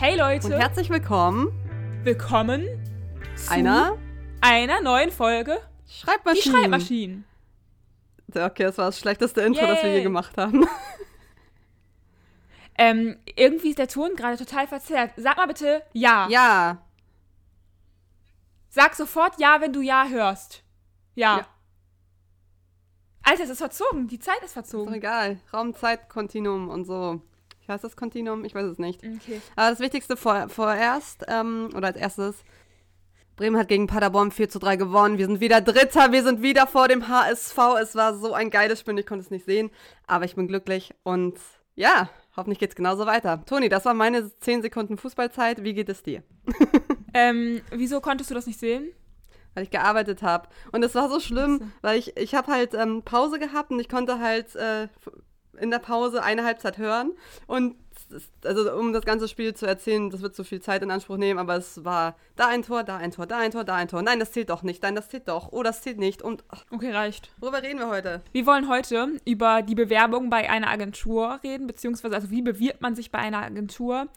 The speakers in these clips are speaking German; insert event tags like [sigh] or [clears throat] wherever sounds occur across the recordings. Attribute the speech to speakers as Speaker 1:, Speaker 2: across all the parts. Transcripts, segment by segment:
Speaker 1: Hey Leute.
Speaker 2: Und herzlich willkommen.
Speaker 1: Willkommen
Speaker 2: zu einer,
Speaker 1: einer neuen Folge
Speaker 2: Schreibmaschinen.
Speaker 1: Die Schreibmaschinen.
Speaker 2: Okay, das war das schlechteste Intro, Yay. das wir je gemacht haben. [laughs]
Speaker 1: Ähm, irgendwie ist der Ton gerade total verzerrt. Sag mal bitte Ja.
Speaker 2: Ja.
Speaker 1: Sag sofort Ja, wenn du Ja hörst. Ja. ja. Alter, es ist verzogen. Die Zeit ist verzogen. Ist
Speaker 2: doch egal. Raum-Zeit-Kontinuum und so. Ich weiß das Kontinuum? Ich weiß es nicht.
Speaker 1: Okay.
Speaker 2: Aber das Wichtigste vor, vorerst, ähm, oder als erstes, Bremen hat gegen Paderborn 4 zu 3 gewonnen. Wir sind wieder Dritter, wir sind wieder vor dem HSV. Es war so ein geiles Spiel, ich konnte es nicht sehen, aber ich bin glücklich und ja, hoffentlich geht es genauso weiter. Toni, das war meine 10 Sekunden Fußballzeit. Wie geht es dir? [laughs]
Speaker 1: ähm, wieso konntest du das nicht sehen?
Speaker 2: weil ich gearbeitet habe. Und es war so schlimm, weil ich, ich habe halt ähm, Pause gehabt und ich konnte halt äh, in der Pause eine Halbzeit hören. Und also um das ganze Spiel zu erzählen, das wird zu viel Zeit in Anspruch nehmen, aber es war da ein Tor, da ein Tor, da ein Tor, da ein Tor. Nein, das zählt doch nicht. Nein, das zählt doch. Oh, das zählt nicht. Und ach,
Speaker 1: okay, reicht.
Speaker 2: Worüber reden wir heute?
Speaker 1: Wir wollen heute über die Bewerbung bei einer Agentur reden, beziehungsweise also wie bewirbt man sich bei einer Agentur?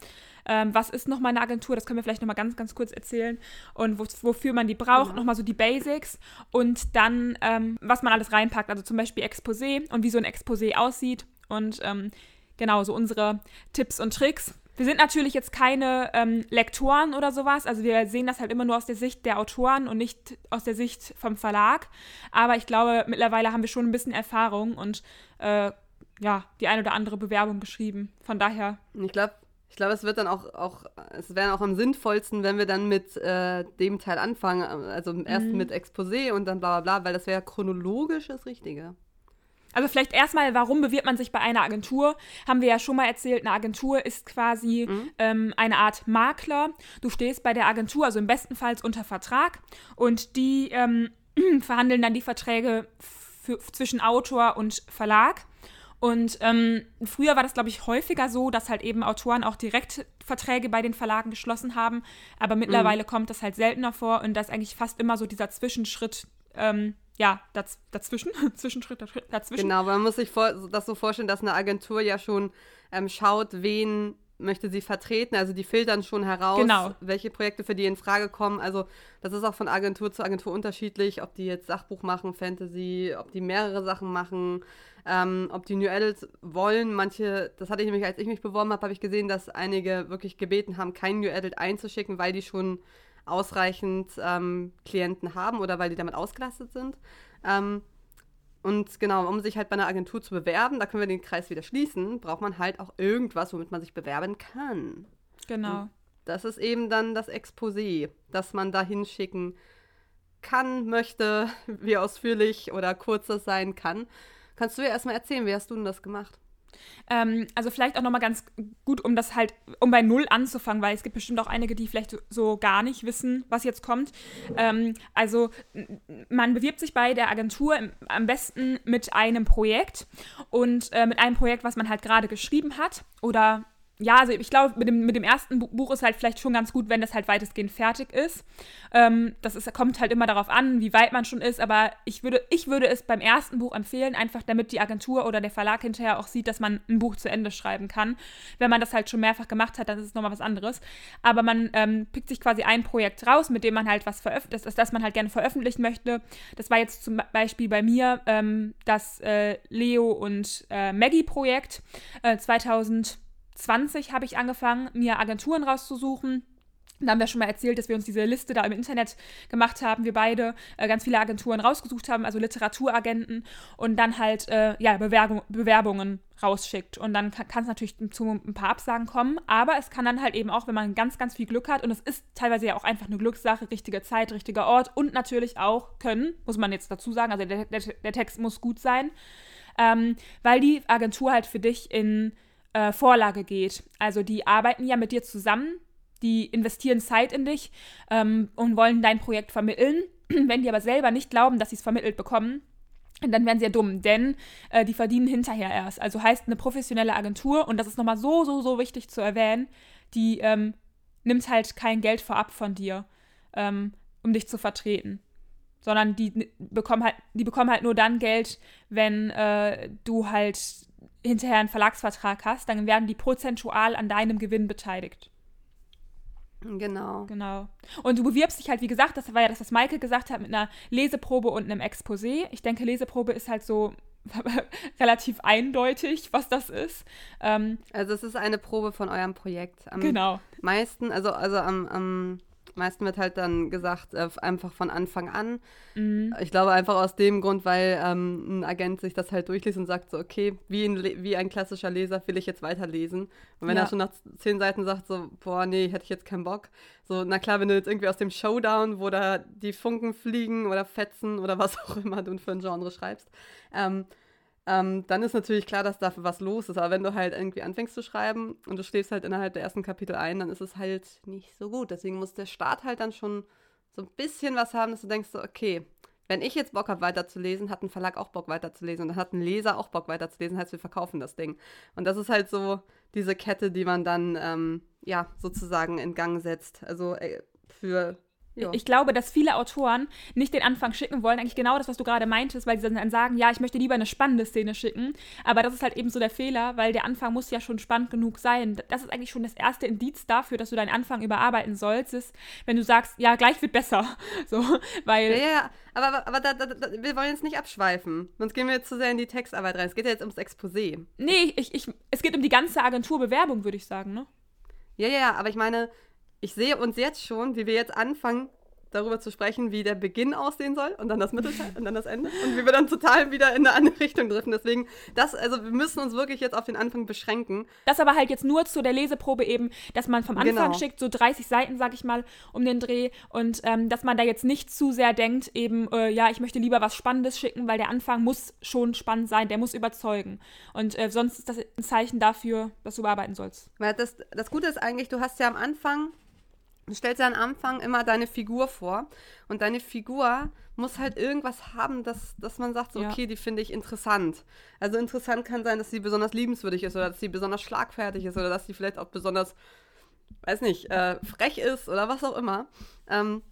Speaker 1: Ähm, was ist nochmal eine Agentur? Das können wir vielleicht nochmal ganz, ganz kurz erzählen. Und wo, wofür man die braucht, genau. nochmal so die Basics. Und dann, ähm, was man alles reinpackt. Also zum Beispiel Exposé und wie so ein Exposé aussieht. Und ähm, genau, so unsere Tipps und Tricks. Wir sind natürlich jetzt keine ähm, Lektoren oder sowas. Also wir sehen das halt immer nur aus der Sicht der Autoren und nicht aus der Sicht vom Verlag. Aber ich glaube, mittlerweile haben wir schon ein bisschen Erfahrung und äh, ja, die eine oder andere Bewerbung geschrieben. Von daher.
Speaker 2: Ich glaube, ich glaube, es wird dann auch, auch, es wäre auch am sinnvollsten, wenn wir dann mit äh, dem Teil anfangen, also erst mhm. mit Exposé und dann bla bla bla, weil das wäre chronologisch das Richtige.
Speaker 1: Also vielleicht erstmal, warum bewirbt man sich bei einer Agentur? Haben wir ja schon mal erzählt, eine Agentur ist quasi mhm. ähm, eine Art Makler. Du stehst bei der Agentur, also im besten Fall unter Vertrag und die ähm, [clears throat] verhandeln dann die Verträge zwischen Autor und Verlag. Und ähm, früher war das, glaube ich, häufiger so, dass halt eben Autoren auch direkt Verträge bei den Verlagen geschlossen haben. Aber mittlerweile mhm. kommt das halt seltener vor und das ist eigentlich fast immer so dieser Zwischenschritt, ähm, ja, daz dazwischen, [laughs] Zwischenschritt dazwischen.
Speaker 2: Genau, man muss sich das so vorstellen, dass eine Agentur ja schon ähm, schaut, wen möchte sie vertreten. Also die filtern schon heraus,
Speaker 1: genau.
Speaker 2: welche Projekte für die in Frage kommen. Also das ist auch von Agentur zu Agentur unterschiedlich, ob die jetzt Sachbuch machen, Fantasy, ob die mehrere Sachen machen ähm, ob die New Adults wollen. Manche, das hatte ich nämlich, als ich mich beworben habe, habe ich gesehen, dass einige wirklich gebeten haben, kein New Adult einzuschicken, weil die schon ausreichend ähm, Klienten haben oder weil die damit ausgelastet sind. Ähm, und genau, um sich halt bei einer Agentur zu bewerben, da können wir den Kreis wieder schließen, braucht man halt auch irgendwas, womit man sich bewerben kann.
Speaker 1: Genau. Und
Speaker 2: das ist eben dann das Exposé, das man da hinschicken kann, möchte, wie ausführlich oder kurz das sein kann. Kannst du ja erstmal erzählen, wie hast du denn das gemacht?
Speaker 1: Ähm, also vielleicht auch nochmal ganz gut, um das halt, um bei Null anzufangen, weil es gibt bestimmt auch einige, die vielleicht so, gar nicht wissen, was jetzt kommt. Ähm, also man bewirbt sich bei der Agentur im, am besten mit einem Projekt und äh, mit einem Projekt, was man halt gerade geschrieben hat oder ja, also ich glaube, mit dem, mit dem ersten Buch ist halt vielleicht schon ganz gut, wenn das halt weitestgehend fertig ist. Ähm, das ist, kommt halt immer darauf an, wie weit man schon ist, aber ich würde, ich würde es beim ersten Buch empfehlen, einfach damit die Agentur oder der Verlag hinterher auch sieht, dass man ein Buch zu Ende schreiben kann. Wenn man das halt schon mehrfach gemacht hat, dann ist es nochmal was anderes. Aber man ähm, pickt sich quasi ein Projekt raus, mit dem man halt was veröffentlicht, das, das man halt gerne veröffentlichen möchte. Das war jetzt zum Beispiel bei mir ähm, das äh, Leo und äh, Maggie-Projekt äh, 2000. 20 habe ich angefangen, mir Agenturen rauszusuchen. Da haben wir schon mal erzählt, dass wir uns diese Liste da im Internet gemacht haben, wir beide äh, ganz viele Agenturen rausgesucht haben, also Literaturagenten und dann halt äh, ja, Bewerbung, Bewerbungen rausschickt. Und dann kann es natürlich zu ein paar Absagen kommen, aber es kann dann halt eben auch, wenn man ganz, ganz viel Glück hat, und es ist teilweise ja auch einfach eine Glückssache, richtige Zeit, richtiger Ort und natürlich auch können, muss man jetzt dazu sagen, also der, der, der Text muss gut sein, ähm, weil die Agentur halt für dich in äh, Vorlage geht. Also die arbeiten ja mit dir zusammen, die investieren Zeit in dich ähm, und wollen dein Projekt vermitteln. [clears throat] Wenn die aber selber nicht glauben, dass sie es vermittelt bekommen, dann werden sie ja dumm, denn äh, die verdienen hinterher erst. Also heißt eine professionelle Agentur, und das ist nochmal so, so, so wichtig zu erwähnen, die ähm, nimmt halt kein Geld vorab von dir, ähm, um dich zu vertreten. Sondern die bekommen halt, die bekommen halt nur dann Geld, wenn äh, du halt hinterher einen Verlagsvertrag hast, dann werden die prozentual an deinem Gewinn beteiligt.
Speaker 2: Genau.
Speaker 1: Genau. Und du bewirbst dich halt, wie gesagt, das war ja das, was Michael gesagt hat, mit einer Leseprobe und einem Exposé. Ich denke, Leseprobe ist halt so [laughs] relativ eindeutig, was das ist. Ähm,
Speaker 2: also es ist eine Probe von eurem Projekt.
Speaker 1: Am genau.
Speaker 2: meisten, also, also am, am meisten wird halt dann gesagt, äh, einfach von Anfang an. Mhm. Ich glaube einfach aus dem Grund, weil ähm, ein Agent sich das halt durchliest und sagt so, okay, wie ein, wie ein klassischer Leser will ich jetzt weiterlesen. Und wenn ja. er schon nach zehn Seiten sagt so, boah, nee, hätte ich jetzt keinen Bock. So, na klar, wenn du jetzt irgendwie aus dem Showdown, wo da die Funken fliegen oder fetzen oder was [laughs] auch immer du für ein Genre schreibst, ähm, ähm, dann ist natürlich klar, dass dafür was los ist. Aber wenn du halt irgendwie anfängst zu schreiben und du stehst halt innerhalb der ersten Kapitel ein, dann ist es halt nicht so gut. Deswegen muss der Start halt dann schon so ein bisschen was haben, dass du denkst, so, okay, wenn ich jetzt Bock habe, weiterzulesen, hat ein Verlag auch Bock weiterzulesen und dann hat ein Leser auch Bock weiterzulesen, heißt, wir verkaufen das Ding. Und das ist halt so diese Kette, die man dann, ähm, ja, sozusagen in Gang setzt. Also äh, für
Speaker 1: ja. Ich glaube, dass viele Autoren nicht den Anfang schicken wollen, eigentlich genau das, was du gerade meintest, weil sie dann sagen, ja, ich möchte lieber eine spannende Szene schicken. Aber das ist halt eben so der Fehler, weil der Anfang muss ja schon spannend genug sein. Das ist eigentlich schon das erste Indiz dafür, dass du deinen Anfang überarbeiten sollst, ist, wenn du sagst, ja, gleich wird besser. [laughs] So, weil.
Speaker 2: Ja, ja, aber, aber, aber da, da, da, wir wollen jetzt nicht abschweifen. Sonst gehen wir jetzt zu sehr in die Textarbeit rein. Es geht ja jetzt ums Exposé.
Speaker 1: Nee, ich, ich, es geht um die ganze Agenturbewerbung, würde ich sagen, ne?
Speaker 2: Ja, ja, aber ich meine, ich sehe uns jetzt schon, wie wir jetzt anfangen, darüber zu sprechen, wie der Beginn aussehen soll und dann das Mittelteil und dann das Ende und wie wir dann total wieder in eine andere Richtung driften. Deswegen, das, also wir müssen uns wirklich jetzt auf den Anfang beschränken.
Speaker 1: Das aber halt jetzt nur zu der Leseprobe eben, dass man vom Anfang genau. schickt, so 30 Seiten, sag ich mal, um den Dreh und ähm, dass man da jetzt nicht zu sehr denkt, eben, äh, ja, ich möchte lieber was Spannendes schicken, weil der Anfang muss schon spannend sein, der muss überzeugen. Und äh, sonst ist das ein Zeichen dafür, dass du bearbeiten sollst.
Speaker 2: Weil das, das Gute ist eigentlich, du hast ja am Anfang Du stellst ja am Anfang immer deine Figur vor und deine Figur muss halt irgendwas haben, dass, dass man sagt, so, ja. okay, die finde ich interessant. Also interessant kann sein, dass sie besonders liebenswürdig ist oder dass sie besonders schlagfertig ist oder dass sie vielleicht auch besonders, weiß nicht, äh, frech ist oder was auch immer. Ähm,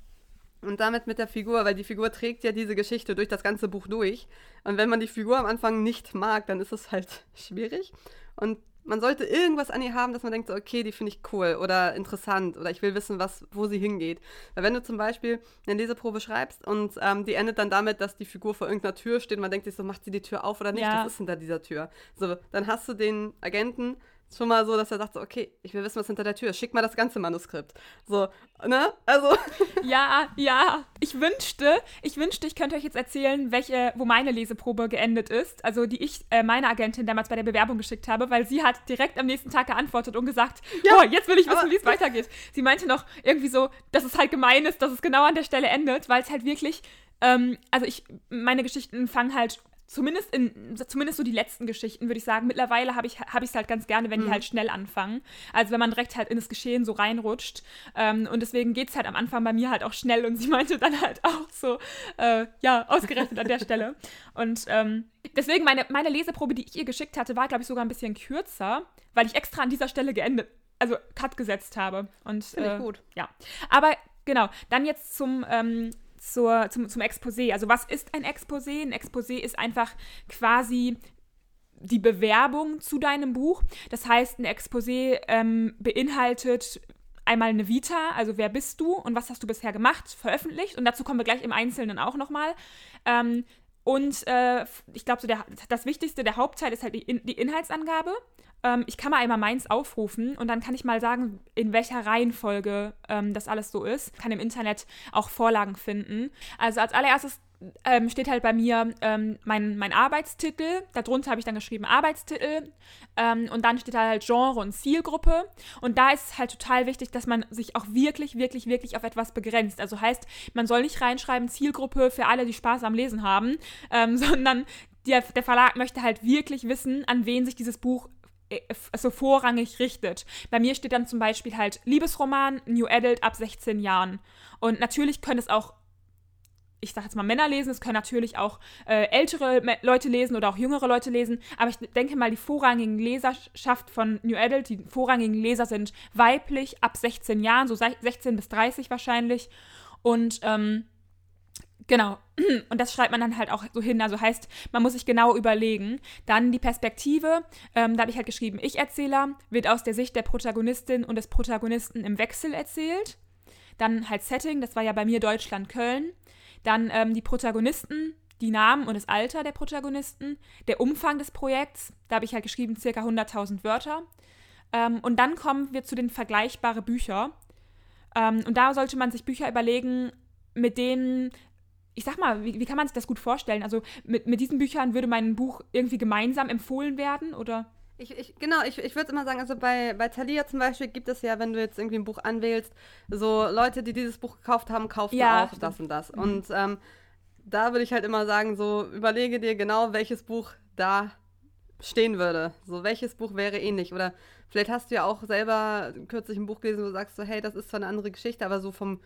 Speaker 2: und damit mit der Figur, weil die Figur trägt ja diese Geschichte durch das ganze Buch durch. Und wenn man die Figur am Anfang nicht mag, dann ist es halt [laughs] schwierig. Und man sollte irgendwas an ihr haben, dass man denkt, so, okay, die finde ich cool oder interessant oder ich will wissen, was, wo sie hingeht. Weil wenn du zum Beispiel eine Leseprobe schreibst und ähm, die endet dann damit, dass die Figur vor irgendeiner Tür steht und man denkt sich so, macht sie die Tür auf oder nicht? Ja. Was ist hinter dieser Tür? So, dann hast du den Agenten schon mal so, dass er sagt so, okay, ich will wissen, was hinter der Tür ist. Schick mal das ganze Manuskript. So, ne? Also. [laughs]
Speaker 1: Ja, ja. Ich wünschte, ich wünschte, ich könnte euch jetzt erzählen, welche, wo meine Leseprobe geendet ist. Also die ich äh, meiner Agentin damals bei der Bewerbung geschickt habe, weil sie hat direkt am nächsten Tag geantwortet und gesagt, ja, oh, jetzt will ich wissen, wie es weitergeht. Sie meinte noch irgendwie so, dass es halt gemein ist, dass es genau an der Stelle endet, weil es halt wirklich ähm, also ich, meine Geschichten fangen halt zumindest in, zumindest so die letzten Geschichten, würde ich sagen. Mittlerweile habe ich es hab halt ganz gerne, wenn mhm. die halt schnell anfangen. Also wenn man direkt halt in das Geschehen so reinrutscht. Ähm, und deswegen geht es halt am Anfang bei mir halt auch schnell und sie meinte dann halt auch so, äh, ja, ausgerechnet an der [laughs] Stelle. Und ähm, deswegen meine, meine Leseprobe, die ich ihr geschickt hatte, war, glaube ich, sogar ein bisschen kürzer, weil ich extra an dieser Stelle geendet, also Cut gesetzt habe. Und,
Speaker 2: Finde äh, ich gut.
Speaker 1: Ja. Aber genau, dann jetzt zum ähm, zur, zum, zum Exposé. Also was ist ein Exposé? Ein Exposé ist einfach quasi die Bewerbung zu deinem Buch. Das heißt, ein Exposé ähm, beinhaltet einmal eine Vita, also wer bist du und was hast du bisher gemacht, veröffentlicht. Und dazu kommen wir gleich im Einzelnen auch nochmal. Ähm, und äh, ich glaube, so das Wichtigste, der Hauptteil ist halt die, die Inhaltsangabe. Ähm, ich kann mal einmal meins aufrufen und dann kann ich mal sagen, in welcher Reihenfolge ähm, das alles so ist. Kann im Internet auch Vorlagen finden. Also als allererstes ähm, steht halt bei mir ähm, mein, mein Arbeitstitel. Darunter habe ich dann geschrieben Arbeitstitel. Ähm, und dann steht da halt Genre und Zielgruppe. Und da ist es halt total wichtig, dass man sich auch wirklich, wirklich, wirklich auf etwas begrenzt. Also heißt, man soll nicht reinschreiben Zielgruppe für alle, die Spaß am Lesen haben, ähm, [laughs] sondern der, der Verlag möchte halt wirklich wissen, an wen sich dieses Buch also vorrangig richtet. Bei mir steht dann zum Beispiel halt Liebesroman, New Adult ab 16 Jahren. Und natürlich können es auch, ich sag jetzt mal Männer lesen, es können natürlich auch äh, ältere Leute lesen oder auch jüngere Leute lesen. Aber ich denke mal, die vorrangigen Leserschaft von New Adult, die vorrangigen Leser sind weiblich ab 16 Jahren, so 16 bis 30 wahrscheinlich. Und ähm, Genau. [clears throat] Und das schreibt man dann halt auch so hin. Also heißt, man muss sich genau überlegen. Dann die Perspektive. Ähm, da habe ich halt geschrieben, Ich-Erzähler wird aus der Sicht der Protagonistin und des Protagonisten im Wechsel erzählt. Dann halt Setting, das war ja bei mir Deutschland, Köln. Dann ähm, die Protagonisten, die Namen und das Alter der Protagonisten. Der Umfang des Projekts, da habe ich halt geschrieben, circa 100.000 Wörter. Ähm, und dann kommen wir zu den vergleichbaren Büchern. Ähm, und da sollte man sich Bücher überlegen, mit denen ich sag mal, wie, wie, kann man sich das gut vorstellen? Also mit, mit diesen Büchern würde mein Buch irgendwie gemeinsam empfohlen werden oder?
Speaker 2: Ich, ich, genau, ich, ich würde immer sagen, also bei, bei Thalia zum Beispiel gibt es ja, wenn du jetzt irgendwie ein Buch anwählst, so Leute, die dieses Buch gekauft haben, kaufen ja, auch stimmt. das und das. Mhm. Und ähm, da würde ich halt immer sagen, so überlege dir genau, welches Buch da stehen würde. So, welches Buch wäre ähnlich? Oder vielleicht hast du ja auch selber kürzlich ein Buch gelesen, wo du sagst so, hey, das ist zwar eine andere Geschichte, aber so vom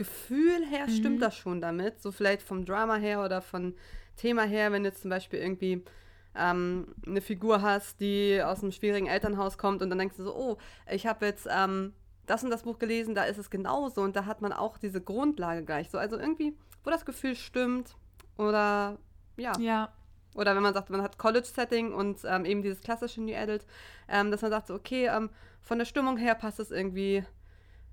Speaker 2: Gefühl her mhm. stimmt das schon damit. So vielleicht vom Drama her oder von Thema her, wenn du jetzt zum Beispiel irgendwie ähm, eine Figur hast, die aus einem schwierigen Elternhaus kommt und dann denkst du so, oh, ich habe jetzt ähm, das und das Buch gelesen, da ist es genauso und da hat man auch diese Grundlage gleich so. Also irgendwie, wo das Gefühl stimmt oder ja.
Speaker 1: Ja.
Speaker 2: Oder wenn man sagt, man hat College-Setting und ähm, eben dieses klassische New Adult, ähm, dass man sagt so, okay, ähm, von der Stimmung her passt es irgendwie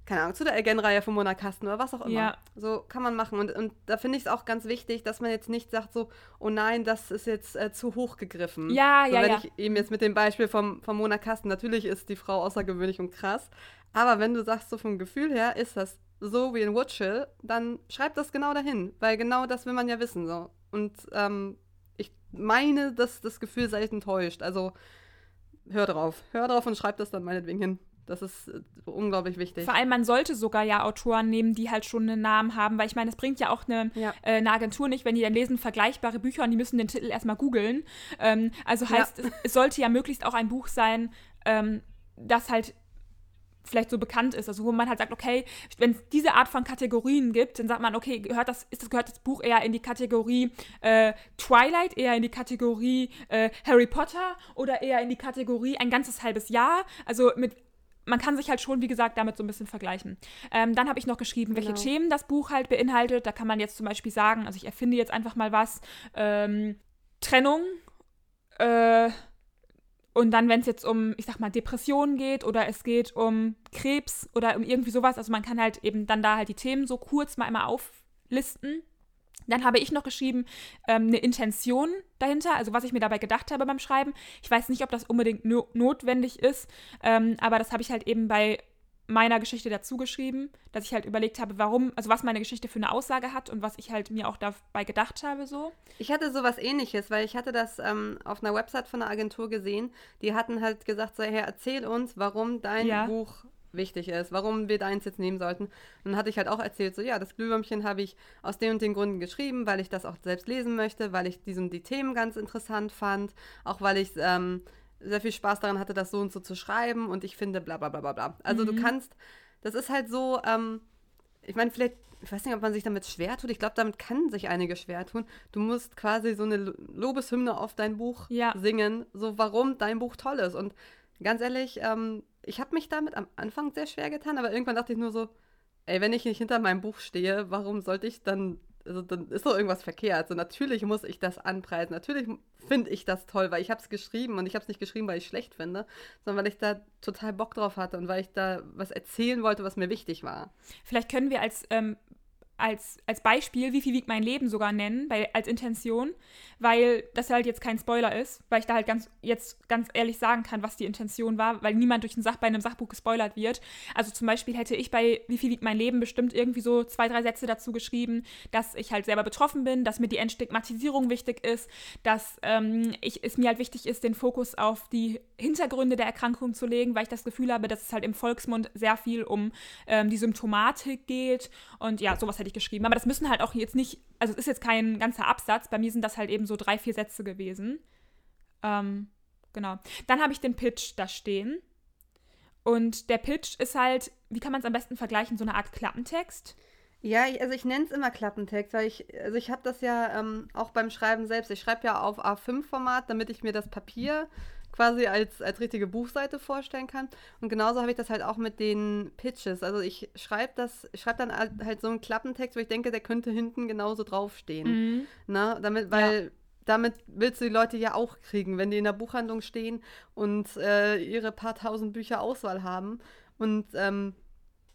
Speaker 2: keine Ahnung, zu der Again-Reihe von Mona Kasten oder was auch immer. Ja. So kann man machen. Und, und da finde ich es auch ganz wichtig, dass man jetzt nicht sagt so, oh nein, das ist jetzt äh, zu hoch gegriffen.
Speaker 1: Ja,
Speaker 2: so,
Speaker 1: ja,
Speaker 2: wenn
Speaker 1: ja.
Speaker 2: ich eben jetzt mit dem Beispiel vom, von Mona Kasten, natürlich ist die Frau außergewöhnlich und krass, aber wenn du sagst, so vom Gefühl her ist das so wie in Woodchill, dann schreib das genau dahin, weil genau das will man ja wissen. So. Und ähm, ich meine, dass das Gefühl sei enttäuscht. Also hör drauf. Hör drauf und schreib das dann meinetwegen hin. Das ist äh, unglaublich wichtig.
Speaker 1: Vor allem, man sollte sogar ja Autoren nehmen, die halt schon einen Namen haben, weil ich meine, es bringt ja auch eine, ja. äh, eine Agentur nicht, wenn die dann lesen vergleichbare Bücher und die müssen den Titel erstmal googeln. Ähm, also heißt, ja. es, es, sollte ja möglichst auch ein Buch sein, ähm, das halt vielleicht so bekannt ist, also wo man halt sagt, okay, wenn es diese Art von Kategorien gibt, dann sagt man, okay, gehört das, ist das, gehört das Buch eher in die Kategorie äh, Twilight, eher in die Kategorie äh, Harry Potter oder eher in die Kategorie ein ganzes halbes Jahr, also mit man kann sich halt schon, wie gesagt, damit so ein bisschen vergleichen. Ähm, dann habe ich noch geschrieben, welche genau. Themen das Buch halt beinhaltet. Da kann man jetzt zum Beispiel sagen, also ich erfinde jetzt einfach mal was. Ähm, Trennung. Äh, und dann, wenn es jetzt um, ich sag mal, Depressionen geht oder es geht um Krebs oder um irgendwie sowas, also man kann halt eben dann da halt die Themen so kurz mal einmal auflisten. Dann habe ich noch geschrieben, ähm, eine Intention dahinter, also was ich mir dabei gedacht habe beim Schreiben. Ich weiß nicht, ob das unbedingt no notwendig ist, ähm, aber das habe ich halt eben bei meiner Geschichte dazu geschrieben, dass ich halt überlegt habe, warum, also was meine Geschichte für eine Aussage hat und was ich halt mir auch dabei gedacht habe so.
Speaker 2: Ich hatte sowas ähnliches, weil ich hatte das ähm, auf einer Website von einer Agentur gesehen, die hatten halt gesagt, so, hey, erzähl uns, warum dein ja. Buch wichtig ist, warum wir deins jetzt nehmen sollten. Und dann hatte ich halt auch erzählt, so ja, das Glühwürmchen habe ich aus den und den Gründen geschrieben, weil ich das auch selbst lesen möchte, weil ich diesen die Themen ganz interessant fand, auch weil ich ähm, sehr viel Spaß daran hatte, das so und so zu schreiben und ich finde bla bla bla bla bla. Also mhm. du kannst, das ist halt so, ähm, ich meine, vielleicht, ich weiß nicht, ob man sich damit schwer tut. Ich glaube, damit kann sich einige schwer tun. Du musst quasi so eine Lobeshymne auf dein Buch ja. singen, so warum dein Buch toll ist. Und ganz ehrlich, ähm, ich habe mich damit am Anfang sehr schwer getan, aber irgendwann dachte ich nur so, ey, wenn ich nicht hinter meinem Buch stehe, warum sollte ich dann, also dann ist doch irgendwas verkehrt. So natürlich muss ich das anpreisen, natürlich finde ich das toll, weil ich habe es geschrieben und ich habe es nicht geschrieben, weil ich schlecht finde, sondern weil ich da total Bock drauf hatte und weil ich da was erzählen wollte, was mir wichtig war.
Speaker 1: Vielleicht können wir als ähm, als, als Beispiel, wie viel wiegt mein Leben sogar nennen, bei, als Intention, weil das halt jetzt kein Spoiler ist, weil ich da halt ganz jetzt ganz ehrlich sagen kann, was die Intention war, weil niemand durch ein Sach bei einem Sachbuch gespoilert wird. Also zum Beispiel hätte ich bei Wie viel wiegt mein Leben bestimmt irgendwie so zwei, drei Sätze dazu geschrieben, dass ich halt selber betroffen bin, dass mir die Entstigmatisierung wichtig ist, dass ähm, ich, es mir halt wichtig ist, den Fokus auf die Hintergründe der Erkrankung zu legen, weil ich das Gefühl habe, dass es halt im Volksmund sehr viel um ähm, die Symptomatik geht und ja, sowas hätte ich geschrieben. Aber das müssen halt auch jetzt nicht, also es ist jetzt kein ganzer Absatz. Bei mir sind das halt eben so drei, vier Sätze gewesen. Ähm, genau. Dann habe ich den Pitch da stehen. Und der Pitch ist halt, wie kann man es am besten vergleichen, so eine Art Klappentext.
Speaker 2: Ja, also ich nenne es immer Klappentext, weil ich, also ich habe das ja ähm, auch beim Schreiben selbst. Ich schreibe ja auf A5-Format, damit ich mir das Papier quasi als, als richtige Buchseite vorstellen kann. Und genauso habe ich das halt auch mit den Pitches. Also ich schreibe das, ich schreibe dann halt so einen Klappentext, wo ich denke, der könnte hinten genauso draufstehen. Mhm. Ne? Damit, weil ja. damit willst du die Leute ja auch kriegen, wenn die in der Buchhandlung stehen und äh, ihre paar tausend Bücher Auswahl haben. Und ähm,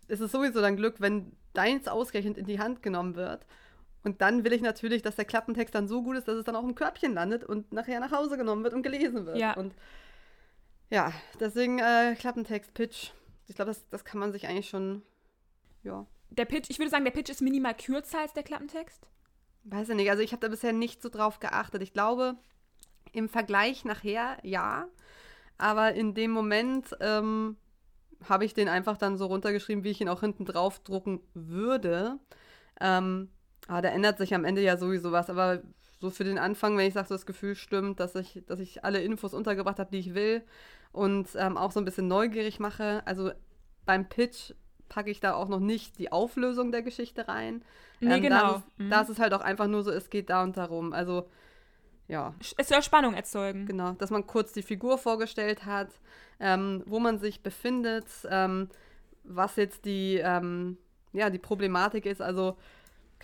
Speaker 2: es ist sowieso dann Glück, wenn deins ausgerechnet in die Hand genommen wird. Und dann will ich natürlich, dass der Klappentext dann so gut ist, dass es dann auch im Körbchen landet und nachher nach Hause genommen wird und gelesen wird.
Speaker 1: Ja.
Speaker 2: Und ja, deswegen äh, Klappentext-Pitch. Ich glaube, das, das kann man sich eigentlich schon, ja.
Speaker 1: Der Pitch, ich würde sagen, der Pitch ist minimal kürzer als der Klappentext.
Speaker 2: Weiß ich nicht. Also ich habe da bisher nicht so drauf geachtet. Ich glaube, im Vergleich nachher ja. Aber in dem Moment ähm, habe ich den einfach dann so runtergeschrieben, wie ich ihn auch hinten drauf drucken würde. Ähm, Ah, da ändert sich am Ende ja sowieso was, aber so für den Anfang, wenn ich sage, so das Gefühl stimmt, dass ich, dass ich alle Infos untergebracht habe, die ich will und ähm, auch so ein bisschen neugierig mache. Also beim Pitch packe ich da auch noch nicht die Auflösung der Geschichte rein.
Speaker 1: Nee, ähm, genau. Da ist,
Speaker 2: mhm. da ist es halt auch einfach nur so, es geht da und darum. Also, ja.
Speaker 1: Es soll Spannung erzeugen.
Speaker 2: Genau, dass man kurz die Figur vorgestellt hat, ähm, wo man sich befindet, ähm, was jetzt die, ähm, ja, die Problematik ist. Also,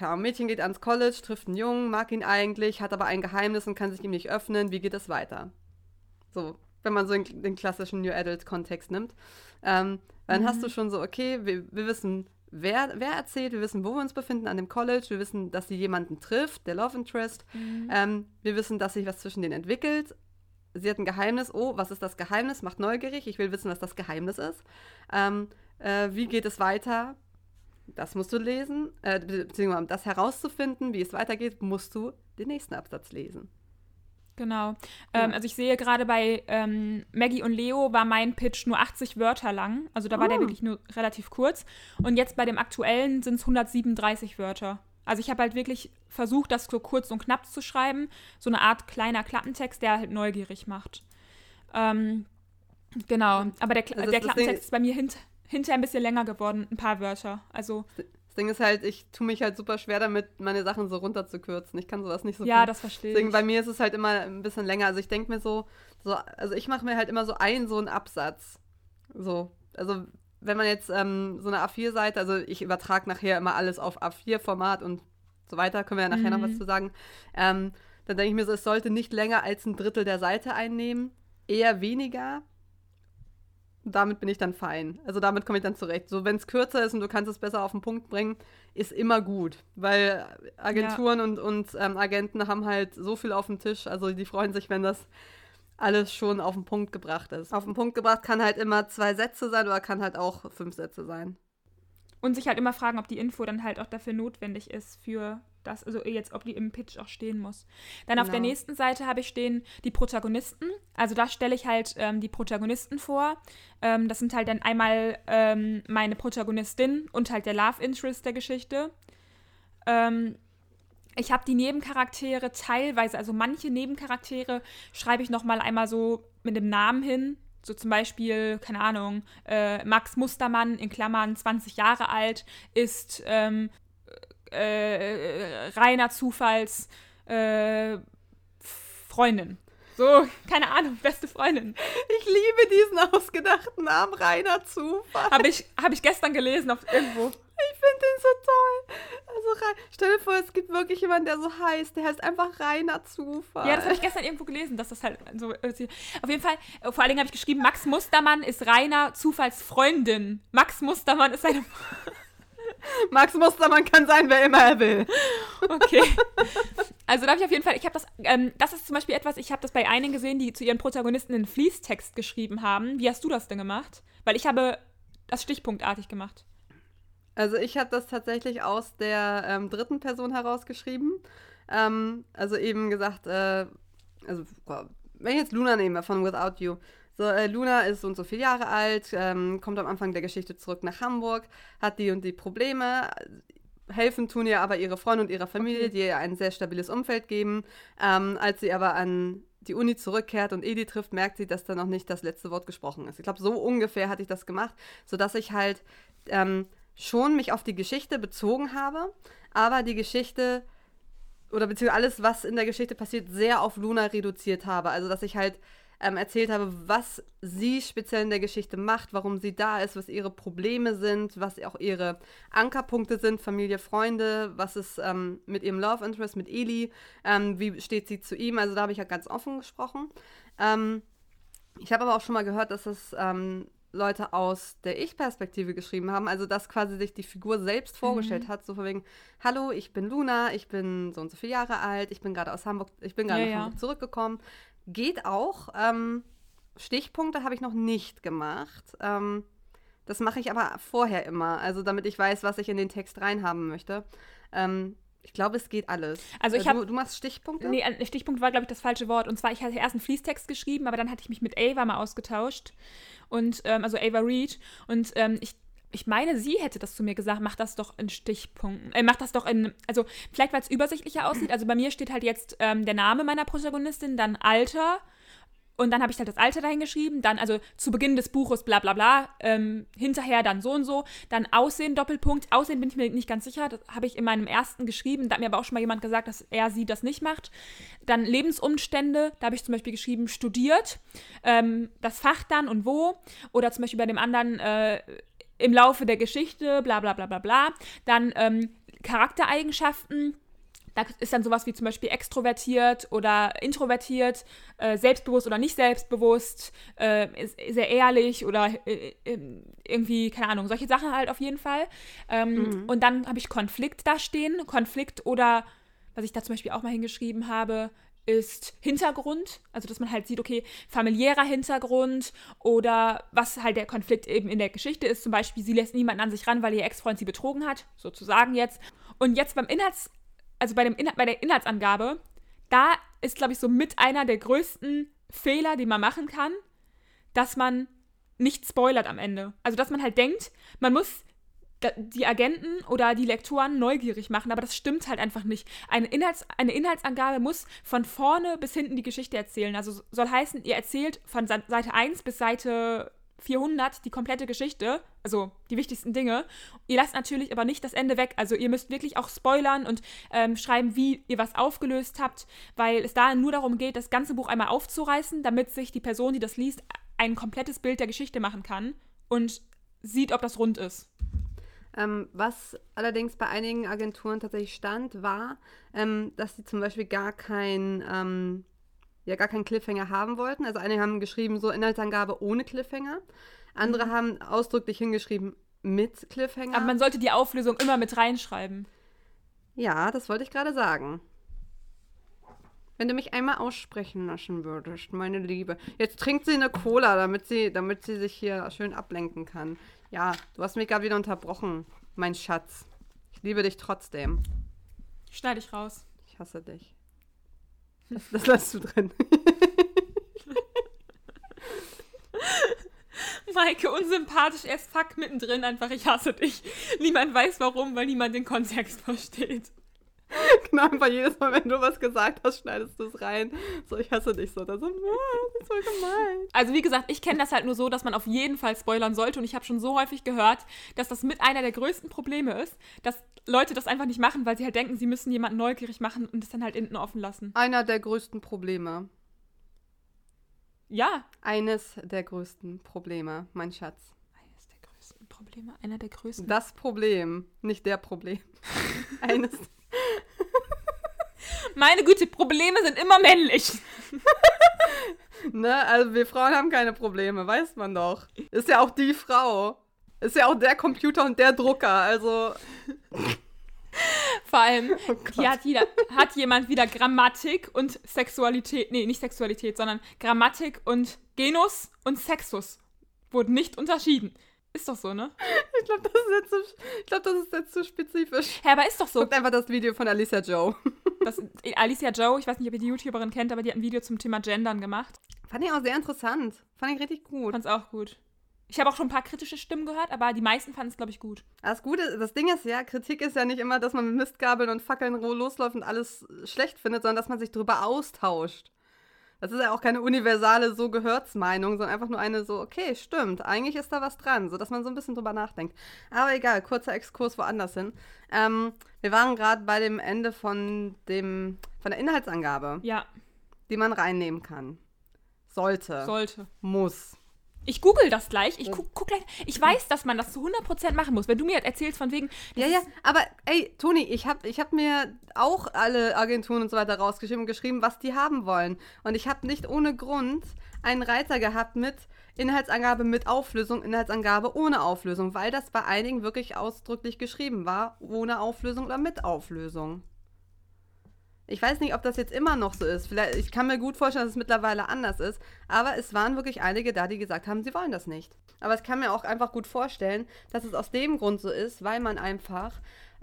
Speaker 2: ein Mädchen geht ans College, trifft einen Jungen, mag ihn eigentlich, hat aber ein Geheimnis und kann sich ihm nicht öffnen. Wie geht es weiter? So, wenn man so den, den klassischen New Adult-Kontext nimmt. Ähm, dann mhm. hast du schon so, okay, wir, wir wissen, wer, wer erzählt, wir wissen, wo wir uns befinden an dem College, wir wissen, dass sie jemanden trifft, der Love Interest. Mhm. Ähm, wir wissen, dass sich was zwischen denen entwickelt. Sie hat ein Geheimnis. Oh, was ist das Geheimnis? Macht neugierig. Ich will wissen, was das Geheimnis ist. Ähm, äh, wie geht es weiter? Das musst du lesen, äh, beziehungsweise um das herauszufinden, wie es weitergeht, musst du den nächsten Absatz lesen.
Speaker 1: Genau. Ähm, also ich sehe gerade bei ähm, Maggie und Leo war mein Pitch nur 80 Wörter lang. Also da war oh. der wirklich nur relativ kurz. Und jetzt bei dem aktuellen sind es 137 Wörter. Also ich habe halt wirklich versucht, das so kurz und knapp zu schreiben. So eine Art kleiner Klappentext, der halt neugierig macht. Ähm, genau. Aber der, also der Klappentext ist bei mir hint hinterher ein bisschen länger geworden, ein paar Wörter. Also.
Speaker 2: Das Ding ist halt, ich tue mich halt super schwer damit, meine Sachen so runterzukürzen. Ich kann sowas nicht so
Speaker 1: Ja, gut. das verstehe
Speaker 2: Deswegen, ich. Bei mir ist es halt immer ein bisschen länger. Also ich denke mir so, so, also ich mache mir halt immer so einen so einen Absatz. So. Also wenn man jetzt ähm, so eine A4-Seite, also ich übertrage nachher immer alles auf A4-Format und so weiter, können wir ja nachher mhm. noch was mhm. zu sagen. Ähm, dann denke ich mir so, es sollte nicht länger als ein Drittel der Seite einnehmen, eher weniger, damit bin ich dann fein. Also damit komme ich dann zurecht. So, wenn es kürzer ist und du kannst es besser auf den Punkt bringen, ist immer gut. Weil Agenturen ja. und, und ähm, Agenten haben halt so viel auf dem Tisch. Also die freuen sich, wenn das alles schon auf den Punkt gebracht ist. Auf den Punkt gebracht kann halt immer zwei Sätze sein oder kann halt auch fünf Sätze sein.
Speaker 1: Und sich halt immer fragen, ob die Info dann halt auch dafür notwendig ist für das, also jetzt, ob die im Pitch auch stehen muss. Dann genau. auf der genau. nächsten Seite habe ich stehen die Protagonisten. Also da stelle ich halt ähm, die Protagonisten vor. Ähm, das sind halt dann einmal ähm, meine Protagonistin und halt der Love Interest der Geschichte. Ähm, ich habe die Nebencharaktere teilweise, also manche Nebencharaktere schreibe ich nochmal einmal so mit dem Namen hin. So zum Beispiel, keine Ahnung, äh, Max Mustermann in Klammern 20 Jahre alt, ist ähm, äh, reiner Zufalls äh, Freundin. So, keine Ahnung, beste Freundin.
Speaker 2: Ich liebe diesen [laughs] ausgedachten Namen, reiner Zufall.
Speaker 1: Habe ich, hab ich gestern gelesen auf irgendwo.
Speaker 2: Ich finde den so toll. Also, stell dir vor, es gibt wirklich jemanden, der so heißt. Der heißt einfach reiner Zufall.
Speaker 1: Ja, das habe ich gestern irgendwo gelesen, dass das halt so. Auf jeden Fall, vor allen Dingen habe ich geschrieben, Max Mustermann ist reiner Zufallsfreundin. Max Mustermann ist seine. [laughs]
Speaker 2: Max Mustermann kann sein, wer immer er will.
Speaker 1: Okay. [laughs] Also da habe ich auf jeden Fall, ich habe das, ähm, das ist zum Beispiel etwas, ich habe das bei einigen gesehen, die zu ihren Protagonisten einen Fließtext geschrieben haben. Wie hast du das denn gemacht? Weil ich habe das stichpunktartig gemacht.
Speaker 2: Also ich habe das tatsächlich aus der ähm, dritten Person herausgeschrieben. Ähm, also eben gesagt, äh, also wenn ich jetzt Luna nehme von Without You, so, äh, Luna ist so und so viele Jahre alt, ähm, kommt am Anfang der Geschichte zurück nach Hamburg, hat die und die Probleme. Helfen tun ihr aber ihre Freunde und ihre Familie, okay. die ihr ein sehr stabiles Umfeld geben. Ähm, als sie aber an die Uni zurückkehrt und Edi trifft, merkt sie, dass da noch nicht das letzte Wort gesprochen ist. Ich glaube, so ungefähr hatte ich das gemacht, sodass ich halt ähm, schon mich auf die Geschichte bezogen habe, aber die Geschichte oder beziehungsweise alles, was in der Geschichte passiert, sehr auf Luna reduziert habe. Also, dass ich halt ähm, erzählt habe, was sie speziell in der Geschichte macht, warum sie da ist, was ihre Probleme sind, was auch ihre Ankerpunkte sind, Familie, Freunde, was ist ähm, mit ihrem Love Interest, mit Eli, ähm, wie steht sie zu ihm. Also da habe ich ja ganz offen gesprochen. Ähm, ich habe aber auch schon mal gehört, dass es ähm, Leute aus der Ich-Perspektive geschrieben haben, also dass quasi sich die Figur selbst mhm. vorgestellt mhm. hat, so von wegen, hallo, ich bin Luna, ich bin so und so viele Jahre alt, ich bin gerade aus Hamburg, ich bin gerade ja, ja. Hamburg zurückgekommen. Geht auch. Ähm, Stichpunkte habe ich noch nicht gemacht. Ähm, das mache ich aber vorher immer, also damit ich weiß, was ich in den Text reinhaben möchte. Ähm, ich glaube, es geht alles.
Speaker 1: Also ich äh, habe.
Speaker 2: Du, du, machst Stichpunkte?
Speaker 1: Nee, ein Stichpunkt war, glaube ich, das falsche Wort. Und zwar, ich hatte erst einen Fließtext geschrieben, aber dann hatte ich mich mit Ava mal ausgetauscht. Und, ähm, also Ava Reed. Und ähm, ich ich meine, sie hätte das zu mir gesagt, mach das doch in Stichpunkten. Äh, mach das doch in, also vielleicht, weil es übersichtlicher aussieht. Also bei mir steht halt jetzt ähm, der Name meiner Protagonistin, dann Alter. Und dann habe ich halt das Alter dahin geschrieben, dann also zu Beginn des Buches bla bla bla, ähm, hinterher dann so und so, dann Aussehen, Doppelpunkt. Aussehen bin ich mir nicht ganz sicher, das habe ich in meinem ersten geschrieben, da hat mir aber auch schon mal jemand gesagt, dass er sie das nicht macht. Dann Lebensumstände, da habe ich zum Beispiel geschrieben, studiert, ähm, das Fach dann und wo. Oder zum Beispiel bei dem anderen äh, im Laufe der Geschichte, bla bla bla bla bla. Dann ähm, Charaktereigenschaften. Da ist dann sowas wie zum Beispiel extrovertiert oder introvertiert, äh, selbstbewusst oder nicht selbstbewusst, äh, sehr ehrlich oder äh, äh, irgendwie, keine Ahnung, solche Sachen halt auf jeden Fall. Ähm, mhm. Und dann habe ich Konflikt da stehen. Konflikt oder, was ich da zum Beispiel auch mal hingeschrieben habe, ist Hintergrund, also dass man halt sieht, okay, familiärer Hintergrund oder was halt der Konflikt eben in der Geschichte ist. Zum Beispiel, sie lässt niemanden an sich ran, weil ihr Ex-Freund sie betrogen hat, sozusagen jetzt. Und jetzt beim Inhalts, also bei, dem Inhalt, bei der Inhaltsangabe, da ist, glaube ich, so mit einer der größten Fehler, die man machen kann, dass man nicht spoilert am Ende. Also, dass man halt denkt, man muss die Agenten oder die Lektoren neugierig machen, aber das stimmt halt einfach nicht. Eine, Inhalts eine Inhaltsangabe muss von vorne bis hinten die Geschichte erzählen. Also soll heißen, ihr erzählt von Seite 1 bis Seite 400 die komplette Geschichte, also die wichtigsten Dinge. Ihr lasst natürlich aber nicht das Ende weg. Also ihr müsst wirklich auch spoilern und ähm, schreiben, wie ihr was aufgelöst habt, weil es da nur darum geht, das ganze Buch einmal aufzureißen, damit sich die Person, die das liest, ein komplettes Bild der Geschichte machen kann und sieht, ob das rund ist.
Speaker 2: Ähm, was allerdings bei einigen Agenturen tatsächlich stand, war, ähm, dass sie zum Beispiel gar kein, ähm, ja, gar keinen Cliffhanger haben wollten. Also einige haben geschrieben, so Inhaltsangabe ohne Cliffhanger. Andere mhm. haben ausdrücklich hingeschrieben mit Cliffhanger.
Speaker 1: Aber man sollte die Auflösung immer mit reinschreiben.
Speaker 2: Ja, das wollte ich gerade sagen. Wenn du mich einmal aussprechen lassen würdest, meine Liebe. Jetzt trinkt sie eine Cola, damit sie, damit sie sich hier schön ablenken kann. Ja, du hast mich gerade wieder unterbrochen, mein Schatz. Ich liebe dich trotzdem.
Speaker 1: Schneide ich raus.
Speaker 2: Ich hasse dich. [laughs] Das, das lässt du drin. [laughs]
Speaker 1: Maike, unsympathisch, erst fuck mittendrin, einfach ich hasse dich. Niemand weiß warum, weil niemand den Kontext versteht.
Speaker 2: Genau, einfach jedes Mal, wenn du was gesagt hast, schneidest du es rein. So, ich hasse dich so. Da so, ah, das ist voll gemein.
Speaker 1: Also wie gesagt, ich kenne das halt nur so, dass man auf jeden Fall spoilern sollte. Und ich habe schon so häufig gehört, dass das mit einer der größten Probleme ist, dass Leute das einfach nicht machen, weil sie halt denken, sie müssen jemanden neugierig machen und es dann halt hinten offen lassen.
Speaker 2: Einer der größten Probleme.
Speaker 1: Ja.
Speaker 2: Eines der größten Probleme, mein Schatz.
Speaker 1: Eines der größten Probleme, einer der größten.
Speaker 2: Das Problem, nicht der Problem. [laughs] Eines
Speaker 1: meine Güte, Probleme sind immer männlich. [laughs]
Speaker 2: ne, also wir Frauen haben keine Probleme, weiß man doch. Ist ja auch die Frau. Ist ja auch der Computer und der Drucker, also.
Speaker 1: Vor allem, [laughs] oh hier hat, jeder, hat jemand wieder Grammatik und Sexualität, nee, nicht Sexualität, sondern Grammatik und Genus und Sexus wurden nicht unterschieden. Ist doch so, ne?
Speaker 2: Ich glaube, das, ist jetzt zu, glaub, das ist jetzt zu spezifisch.
Speaker 1: Hä, aber ist doch so.
Speaker 2: Guckt einfach das Video von Alicia Joe. [laughs]
Speaker 1: Das, Alicia Joe, ich weiß nicht, ob ihr die YouTuberin kennt, aber die hat ein Video zum Thema Gendern gemacht.
Speaker 2: Fand ich auch sehr interessant. Fand ich richtig gut.
Speaker 1: Fand's auch gut. Ich habe auch schon ein paar kritische Stimmen gehört, aber die meisten fanden es, glaube ich, gut.
Speaker 2: Das Gute, das Ding ist ja, Kritik ist ja nicht immer, dass man mit Mistgabeln und Fackeln losläuft und alles schlecht findet, sondern dass man sich darüber austauscht. Das ist ja auch keine universale so gehört's Meinung, sondern einfach nur eine so, okay, stimmt, eigentlich ist da was dran, so dass man so ein bisschen drüber nachdenkt. Aber egal, kurzer Exkurs woanders hin. Ähm, wir waren gerade bei dem Ende von dem von der Inhaltsangabe.
Speaker 1: Ja.
Speaker 2: Die man reinnehmen kann. Sollte.
Speaker 1: Sollte.
Speaker 2: Muss.
Speaker 1: Ich google das gleich. Ich guck, guck gleich. Ich weiß, dass man das zu 100% machen muss. Wenn du mir jetzt erzählst von wegen.
Speaker 2: Ja, ja, aber ey, Toni, ich habe ich hab mir auch alle Agenturen und so weiter rausgeschrieben und geschrieben, was die haben wollen. Und ich habe nicht ohne Grund einen Reiter gehabt mit Inhaltsangabe mit Auflösung, Inhaltsangabe ohne Auflösung, weil das bei einigen wirklich ausdrücklich geschrieben war, ohne Auflösung oder mit Auflösung. Ich weiß nicht, ob das jetzt immer noch so ist. Vielleicht, ich kann mir gut vorstellen, dass es mittlerweile anders ist. Aber es waren wirklich einige da, die gesagt haben, sie wollen das nicht. Aber ich kann mir auch einfach gut vorstellen, dass es aus dem Grund so ist, weil man einfach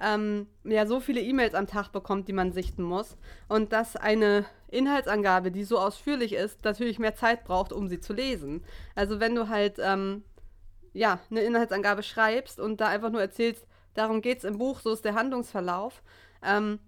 Speaker 2: ähm, ja so viele E-Mails am Tag bekommt, die man sichten muss. Und dass eine Inhaltsangabe, die so ausführlich ist, natürlich mehr Zeit braucht, um sie zu lesen. Also wenn du halt ähm, ja, eine Inhaltsangabe schreibst und da einfach nur erzählst, darum geht es im Buch, so ist der Handlungsverlauf, ähm,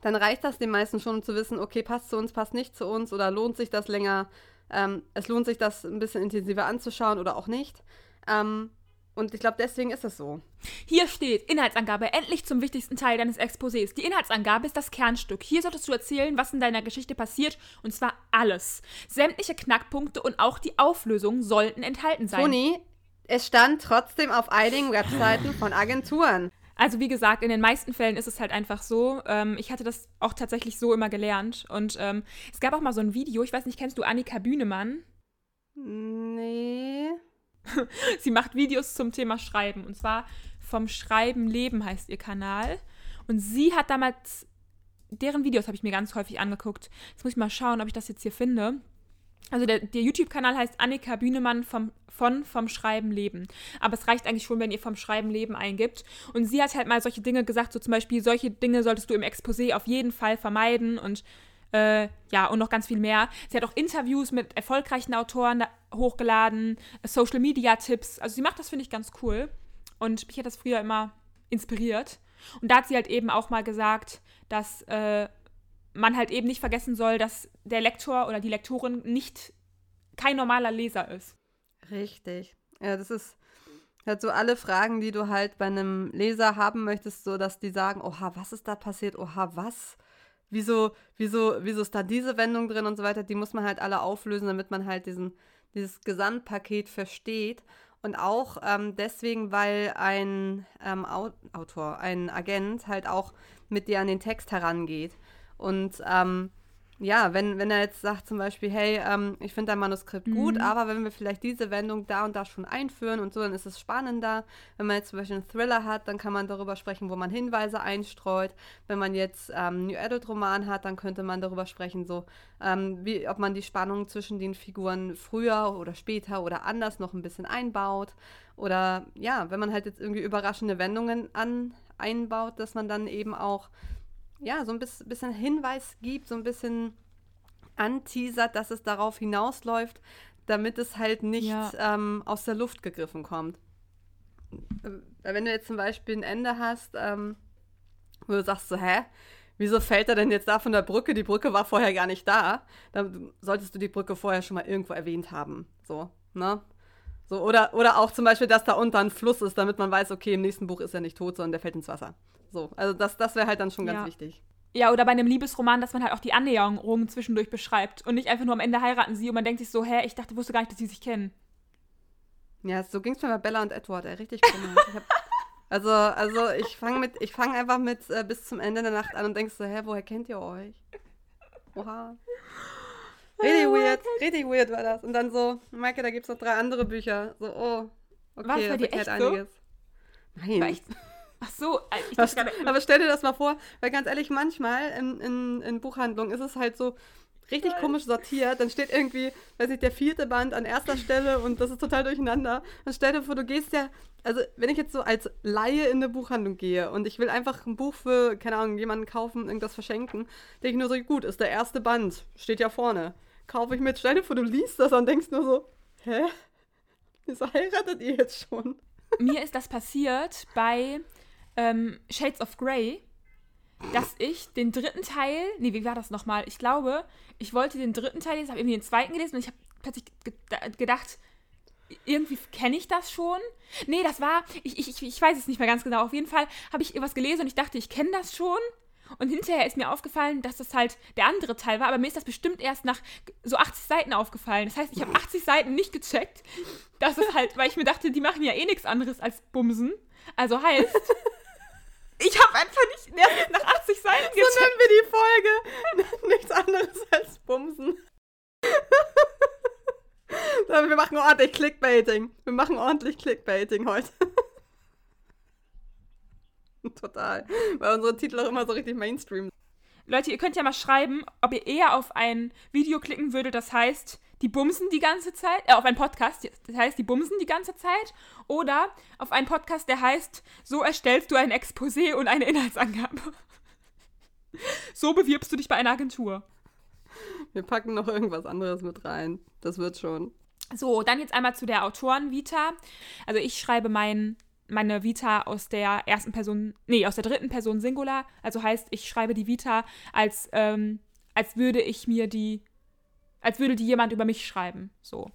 Speaker 2: dann reicht das den meisten schon, um zu wissen, okay, passt zu uns, passt nicht zu uns oder lohnt sich das länger, ähm, es lohnt sich das ein bisschen intensiver anzuschauen oder auch nicht. Ähm, und ich glaube, deswegen ist es so.
Speaker 1: Hier steht Inhaltsangabe, endlich zum wichtigsten Teil deines Exposés. Die Inhaltsangabe ist das Kernstück. Hier solltest du erzählen, was in deiner Geschichte passiert, und zwar alles. Sämtliche Knackpunkte und auch die Auflösung sollten enthalten sein.
Speaker 2: Toni, es stand trotzdem auf einigen Webseiten von Agenturen.
Speaker 1: Also wie gesagt, in den meisten Fällen ist es halt einfach so. Ähm, ich hatte das auch tatsächlich so immer gelernt. Und ähm, es gab auch mal so ein Video, ich weiß nicht, kennst du Annika Bühnemann?
Speaker 2: Nee. [laughs]
Speaker 1: Sie macht Videos zum Thema Schreiben. Und zwar vom Schreiben Leben heißt ihr Kanal. Und sie hat damals, deren Videos habe ich mir ganz häufig angeguckt. Jetzt muss ich mal schauen, ob ich das jetzt hier finde. Also der, der YouTube-Kanal heißt Annika Bühnemann vom, von Vom Schreiben Leben. Aber es reicht eigentlich schon, wenn ihr vom Schreiben Leben eingibt. Und sie hat halt mal solche Dinge gesagt, so zum Beispiel, solche Dinge solltest du im Exposé auf jeden Fall vermeiden und äh, ja, und noch ganz viel mehr. Sie hat auch Interviews mit erfolgreichen Autoren hochgeladen, Social Media Tipps. Also sie macht das, finde ich, ganz cool. Und mich hat das früher immer inspiriert. Und da hat sie halt eben auch mal gesagt, dass äh, man halt eben nicht vergessen soll, dass der Lektor oder die Lektorin nicht kein normaler Leser ist.
Speaker 2: Richtig. Ja, das ist halt so alle Fragen, die du halt bei einem Leser haben möchtest, so dass die sagen, oha, was ist da passiert? Oha, was? Wieso, wieso, wieso ist da diese Wendung drin und so weiter? Die muss man halt alle auflösen, damit man halt diesen, dieses Gesamtpaket versteht. Und auch ähm, deswegen, weil ein ähm, Au Autor, ein Agent halt auch mit dir an den Text herangeht. Und ähm, ja, wenn, wenn er jetzt sagt zum Beispiel, hey, ähm, ich finde dein Manuskript gut, aber wenn wir vielleicht diese Wendung da und da schon einführen und so, dann ist es spannender. Wenn man jetzt zum Beispiel einen Thriller hat, dann kann man darüber sprechen, wo man Hinweise einstreut. Wenn man jetzt ähm, New Adult Roman hat, dann könnte man darüber sprechen, so ähm, wie, ob man die Spannung zwischen den Figuren früher oder später oder anders noch ein bisschen einbaut. Oder ja, wenn man halt jetzt irgendwie überraschende Wendungen an, einbaut, dass man dann eben auch ja, so ein bis, bisschen Hinweis gibt, so ein bisschen anteasert, dass es darauf hinausläuft, damit es halt nicht
Speaker 1: Ja.
Speaker 2: ähm, aus der Luft gegriffen kommt. Äh, Wenn du jetzt zum Beispiel ein Ende hast, ähm, wo du sagst so, hä? Wieso fällt er denn jetzt da von der Brücke? Die Brücke war vorher gar nicht da. Dann solltest du die Brücke vorher schon mal irgendwo erwähnt haben. So, ne? So, oder, oder auch zum Beispiel, dass da unter ein Fluss ist, damit man weiß, okay, im nächsten Buch ist er nicht tot, sondern der fällt ins Wasser. So, also das, das wäre halt dann schon ganz
Speaker 1: Ja.
Speaker 2: wichtig.
Speaker 1: Ja, oder bei einem Liebesroman, dass man halt auch die Annäherung zwischendurch beschreibt und nicht einfach nur am Ende heiraten sie und man denkt sich so, hä, ich dachte, wusste gar nicht, dass sie sich kennen.
Speaker 2: Ja, so ging es mir bei Bella und Edward, ey, richtig komisch. Hab, [laughs] also, also ich fange mit, ich fange einfach mit äh, bis zum Ende der Nacht an und denkst so, hä, woher kennt ihr euch? Oha. Richtig weird, richtig weird war das. Und dann so, Maike, da gibt's noch drei andere Bücher. So, oh, okay,
Speaker 1: das dir
Speaker 2: erklärt
Speaker 1: echt so?
Speaker 2: einiges. Nein.
Speaker 1: War echt- Ach so, äh, ich
Speaker 2: Was, aber stell dir das mal vor, weil ganz ehrlich, manchmal in, in, in Buchhandlungen ist es halt so richtig komisch sortiert. Dann steht irgendwie, weiß nicht, der vierte Band an erster Stelle und das ist total durcheinander. Dann stell dir vor, du gehst ja, also wenn ich jetzt so als Laie in eine Buchhandlung gehe und ich will einfach ein Buch für, keine Ahnung, jemanden kaufen, irgendwas verschenken, denke ich nur so, gut, ist der erste Band, steht ja vorne. Kaufe ich mit, stell dir vor, du liest das und denkst nur so, hä? Wieso heiratet ihr jetzt schon?
Speaker 1: mir ist das passiert bei ähm, Shades of Grey, dass ich den dritten Teil, nee, wie war das nochmal? Ich glaube, ich wollte den dritten Teil lesen, habe irgendwie den zweiten gelesen und ich habe plötzlich ge- gedacht, irgendwie kenne ich das schon. Nee, das war, ich, ich, ich- weiß es nicht mehr ganz genau. Auf jeden Fall habe ich was gelesen und ich dachte, ich kenne das schon. Und hinterher ist mir aufgefallen, dass das halt der andere Teil war, aber mir ist das bestimmt erst nach so 80 Seiten aufgefallen. Das heißt, ich habe 80 Seiten nicht gecheckt. Das ist halt, weil ich mir dachte, die machen ja eh nichts anderes als Bumsen. Also heißt, [laughs] ich habe einfach nicht erst nach 80 Seiten
Speaker 2: gecheckt. So nennen wir die Folge. [laughs] nichts anderes als Bumsen. [laughs] wir machen ordentlich Clickbaiting. Wir machen ordentlich Clickbaiting heute. [laughs] Total. Weil unsere Titel auch immer so richtig Mainstream sind.
Speaker 1: Leute, ihr könnt ja mal schreiben, ob ihr eher auf ein Video klicken würdet, das heißt, die bumsen die ganze Zeit, äh, auf einen Podcast, das heißt, die bumsen die ganze Zeit, oder auf einen Podcast, der heißt, so erstellst du ein Exposé und eine Inhaltsangabe. [laughs] so bewirbst du dich bei einer Agentur.
Speaker 2: Wir packen noch irgendwas anderes mit rein. Das wird schon.
Speaker 1: So, dann jetzt einmal zu der Autoren-Vita. Also ich schreibe mein meine Vita aus der ersten Person, nee, aus der dritten Person Singular. Also heißt, ich schreibe die Vita als, ähm, als würde ich mir die, als würde die jemand über mich schreiben. So.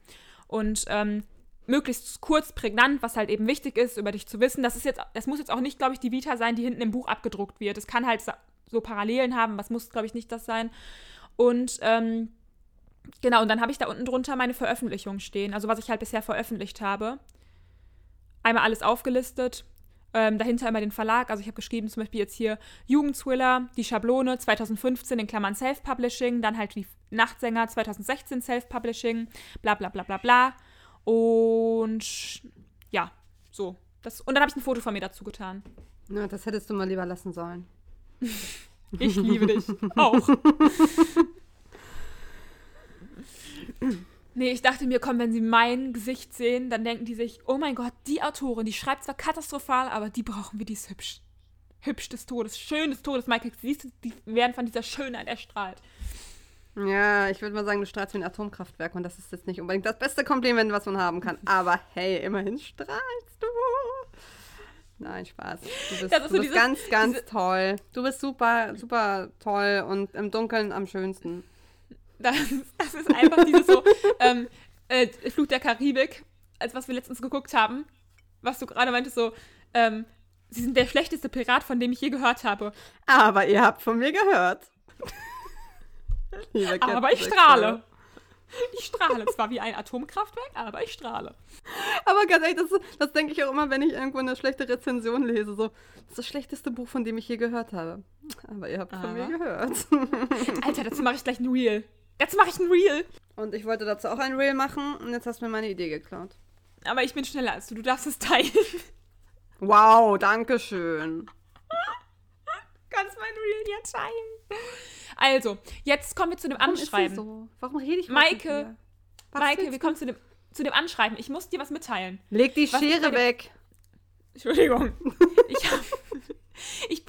Speaker 1: Und ähm, möglichst kurz, prägnant, was halt eben wichtig ist, über dich zu wissen. Das ist jetzt, das muss jetzt auch nicht, glaube ich, die Vita sein, die hinten im Buch abgedruckt wird. Es kann halt so Parallelen haben, was muss, glaube ich, nicht das sein. Und ähm, genau, und dann habe ich da unten drunter meine Veröffentlichung stehen, also was ich halt bisher veröffentlicht habe einmal alles aufgelistet. Ähm, dahinter immer den Verlag. Also ich habe geschrieben zum Beispiel jetzt hier Jugendthriller, die Schablone 2015 in Klammern Self-Publishing, dann halt die Nachtsänger 2016 Self-Publishing, bla bla bla bla bla. Und ja, so. Das, und dann habe ich ein Foto von mir dazu getan.
Speaker 2: Na, das hättest du mal lieber lassen sollen.
Speaker 1: ich liebe dich [laughs] auch. [laughs] Nee, ich dachte mir, komm, wenn sie mein Gesicht sehen, dann denken die sich, oh mein Gott, die Autorin, die schreibt zwar katastrophal, aber die brauchen wir, die ist hübsch. Hübsch des Todes, schön des Todes, Michael. Siehst du, die werden von dieser Schönheit erstrahlt.
Speaker 2: Ja, ich würde mal sagen, du strahlst wie ein Atomkraftwerk und das ist jetzt nicht unbedingt das beste Kompliment, was man haben kann. [laughs] Aber hey, immerhin strahlst du. Nein, Spaß. Du bist, du bist dieses, ganz, ganz toll. Du bist super, super toll und im Dunkeln am schönsten.
Speaker 1: Das, das ist einfach dieses so, ähm, äh, Flug der Karibik, als was wir letztens geguckt haben, was du gerade meintest, so, ähm, sie sind der schlechteste Pirat, von dem ich je gehört habe.
Speaker 2: Aber ihr habt von mir gehört.
Speaker 1: aber ich strahle. Ich strahle zwar wie ein Atomkraftwerk, aber ich strahle.
Speaker 2: Aber ganz ehrlich, das, das denke ich auch immer, wenn ich irgendwo eine schlechte Rezension lese. So, das ist das schlechteste Buch, von dem ich je gehört habe. Aber ihr habt aber. von mir gehört.
Speaker 1: Alter, dazu mache ich gleich ein Reel. Jetzt mache ich ein Reel.
Speaker 2: Und ich wollte dazu auch ein Reel machen und jetzt hast du mir meine Idee geklaut.
Speaker 1: Aber ich bin schneller als du. Du darfst es teilen.
Speaker 2: Wow, danke schön.
Speaker 1: Kannst mein Reel jetzt teilen. Also, jetzt kommen wir zu dem Warum Anschreiben.
Speaker 2: so? Warum rede ich
Speaker 1: Maike, Maike, wir kommen zu dem, zu dem Anschreiben. Ich muss dir was mitteilen.
Speaker 2: Leg die was Schere weg.
Speaker 1: Entschuldigung. [laughs] ich hab, [laughs] ich,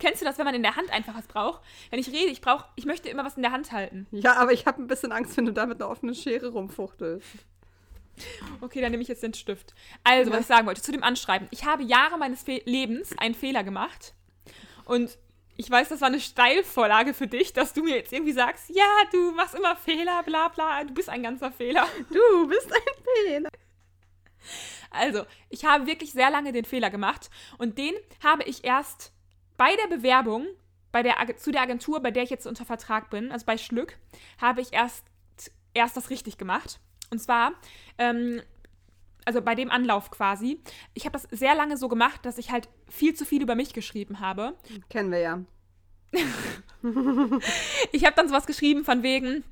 Speaker 1: Kennst du das, wenn man in der Hand einfach was braucht? Wenn ich rede, ich brauche, ich möchte immer was in der Hand halten.
Speaker 2: Ja, aber ich habe ein bisschen Angst, wenn du da mit einer offenen Schere rumfuchtelst.
Speaker 1: Okay, dann nehme ich jetzt den Stift. Also, ja. was ich sagen wollte, zu dem Anschreiben. Ich habe Jahre meines Fe Lebens einen Fehler gemacht. Und ich weiß, das war eine Steilvorlage für dich, dass du mir jetzt irgendwie sagst, ja, du machst immer Fehler, bla bla, du bist ein ganzer Fehler.
Speaker 2: Du bist ein Fehler.
Speaker 1: Also, ich habe wirklich sehr lange den Fehler gemacht und den habe ich erst bei der Bewerbung bei der, zu der Agentur, bei der ich jetzt unter Vertrag bin, also bei Schlück, habe ich erst, erst das richtig gemacht. Und zwar, ähm, also bei dem Anlauf quasi. Ich habe das sehr lange so gemacht, dass ich halt viel zu viel über mich geschrieben habe.
Speaker 2: Kennen wir ja. [laughs]
Speaker 1: ich habe dann sowas geschrieben von wegen,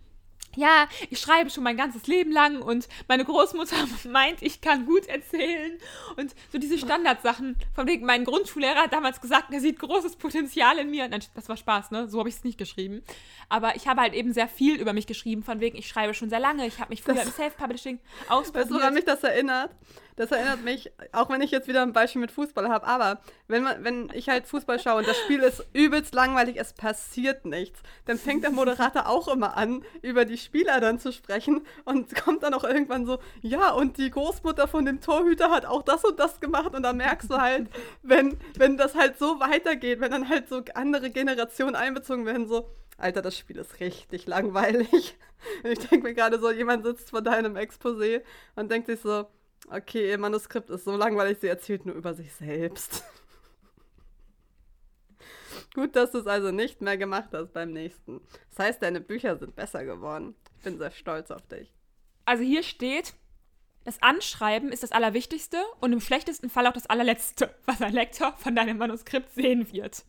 Speaker 1: ja, ich schreibe schon mein ganzes Leben lang und meine Großmutter [laughs] meint, ich kann gut erzählen und so diese Standardsachen. Von wegen, mein Grundschullehrer hat damals gesagt, er sieht großes Potenzial in mir. Nein, das war Spaß, ne? So habe ich es nicht geschrieben. Aber ich habe halt eben sehr viel über mich geschrieben, von wegen, ich schreibe schon sehr lange, ich habe mich früher das, im Self-Publishing [laughs] ausprobiert.
Speaker 2: Weißt du, woran mich das erinnert? Das erinnert mich, auch wenn ich jetzt wieder ein Beispiel mit Fußball habe, aber wenn, man, wenn ich halt Fußball schaue und das Spiel ist übelst langweilig, es passiert nichts, dann fängt der Moderator auch immer an, über die Spieler dann zu sprechen und kommt dann auch irgendwann so, ja, und die Großmutter von dem Torhüter hat auch das und das gemacht und da merkst du halt, wenn, wenn das halt so weitergeht, wenn dann halt so andere Generationen einbezogen werden, so, Alter, das Spiel ist richtig langweilig. [laughs] Ich denke mir gerade so, jemand sitzt vor deinem Exposé und denkt sich so, Okay, ihr Manuskript ist so langweilig, sie erzählt nur über sich selbst. [laughs] Gut, dass du es also nicht mehr gemacht hast beim nächsten. Das heißt, deine Bücher sind besser geworden. Ich bin sehr stolz auf dich.
Speaker 1: Also hier steht, das Anschreiben ist das Allerwichtigste und im schlechtesten Fall auch das Allerletzte, was ein Lektor von deinem Manuskript sehen wird.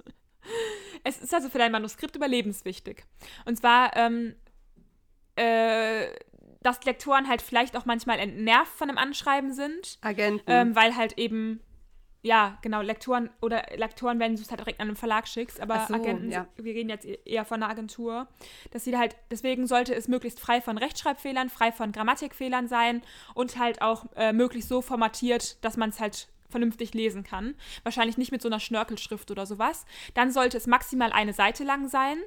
Speaker 1: Es ist also für dein Manuskript überlebenswichtig. Und zwar, ähm, äh, dass Lektoren halt vielleicht auch manchmal entnervt von dem Anschreiben sind.
Speaker 2: Agenten.
Speaker 1: Ähm, weil halt eben, ja, genau, Lektoren oder Lektoren, wenn du es halt direkt an einen Verlag schickst, aber
Speaker 2: so,
Speaker 1: Agenten,
Speaker 2: ja.
Speaker 1: wir reden jetzt e-, eher von einer Agentur, dass sie halt, deswegen sollte es möglichst frei von Rechtschreibfehlern, frei von Grammatikfehlern sein und halt auch äh, möglichst so formatiert, dass man es halt vernünftig lesen kann. Wahrscheinlich nicht mit so einer Schnörkelschrift oder sowas. Dann sollte es maximal eine Seite lang sein.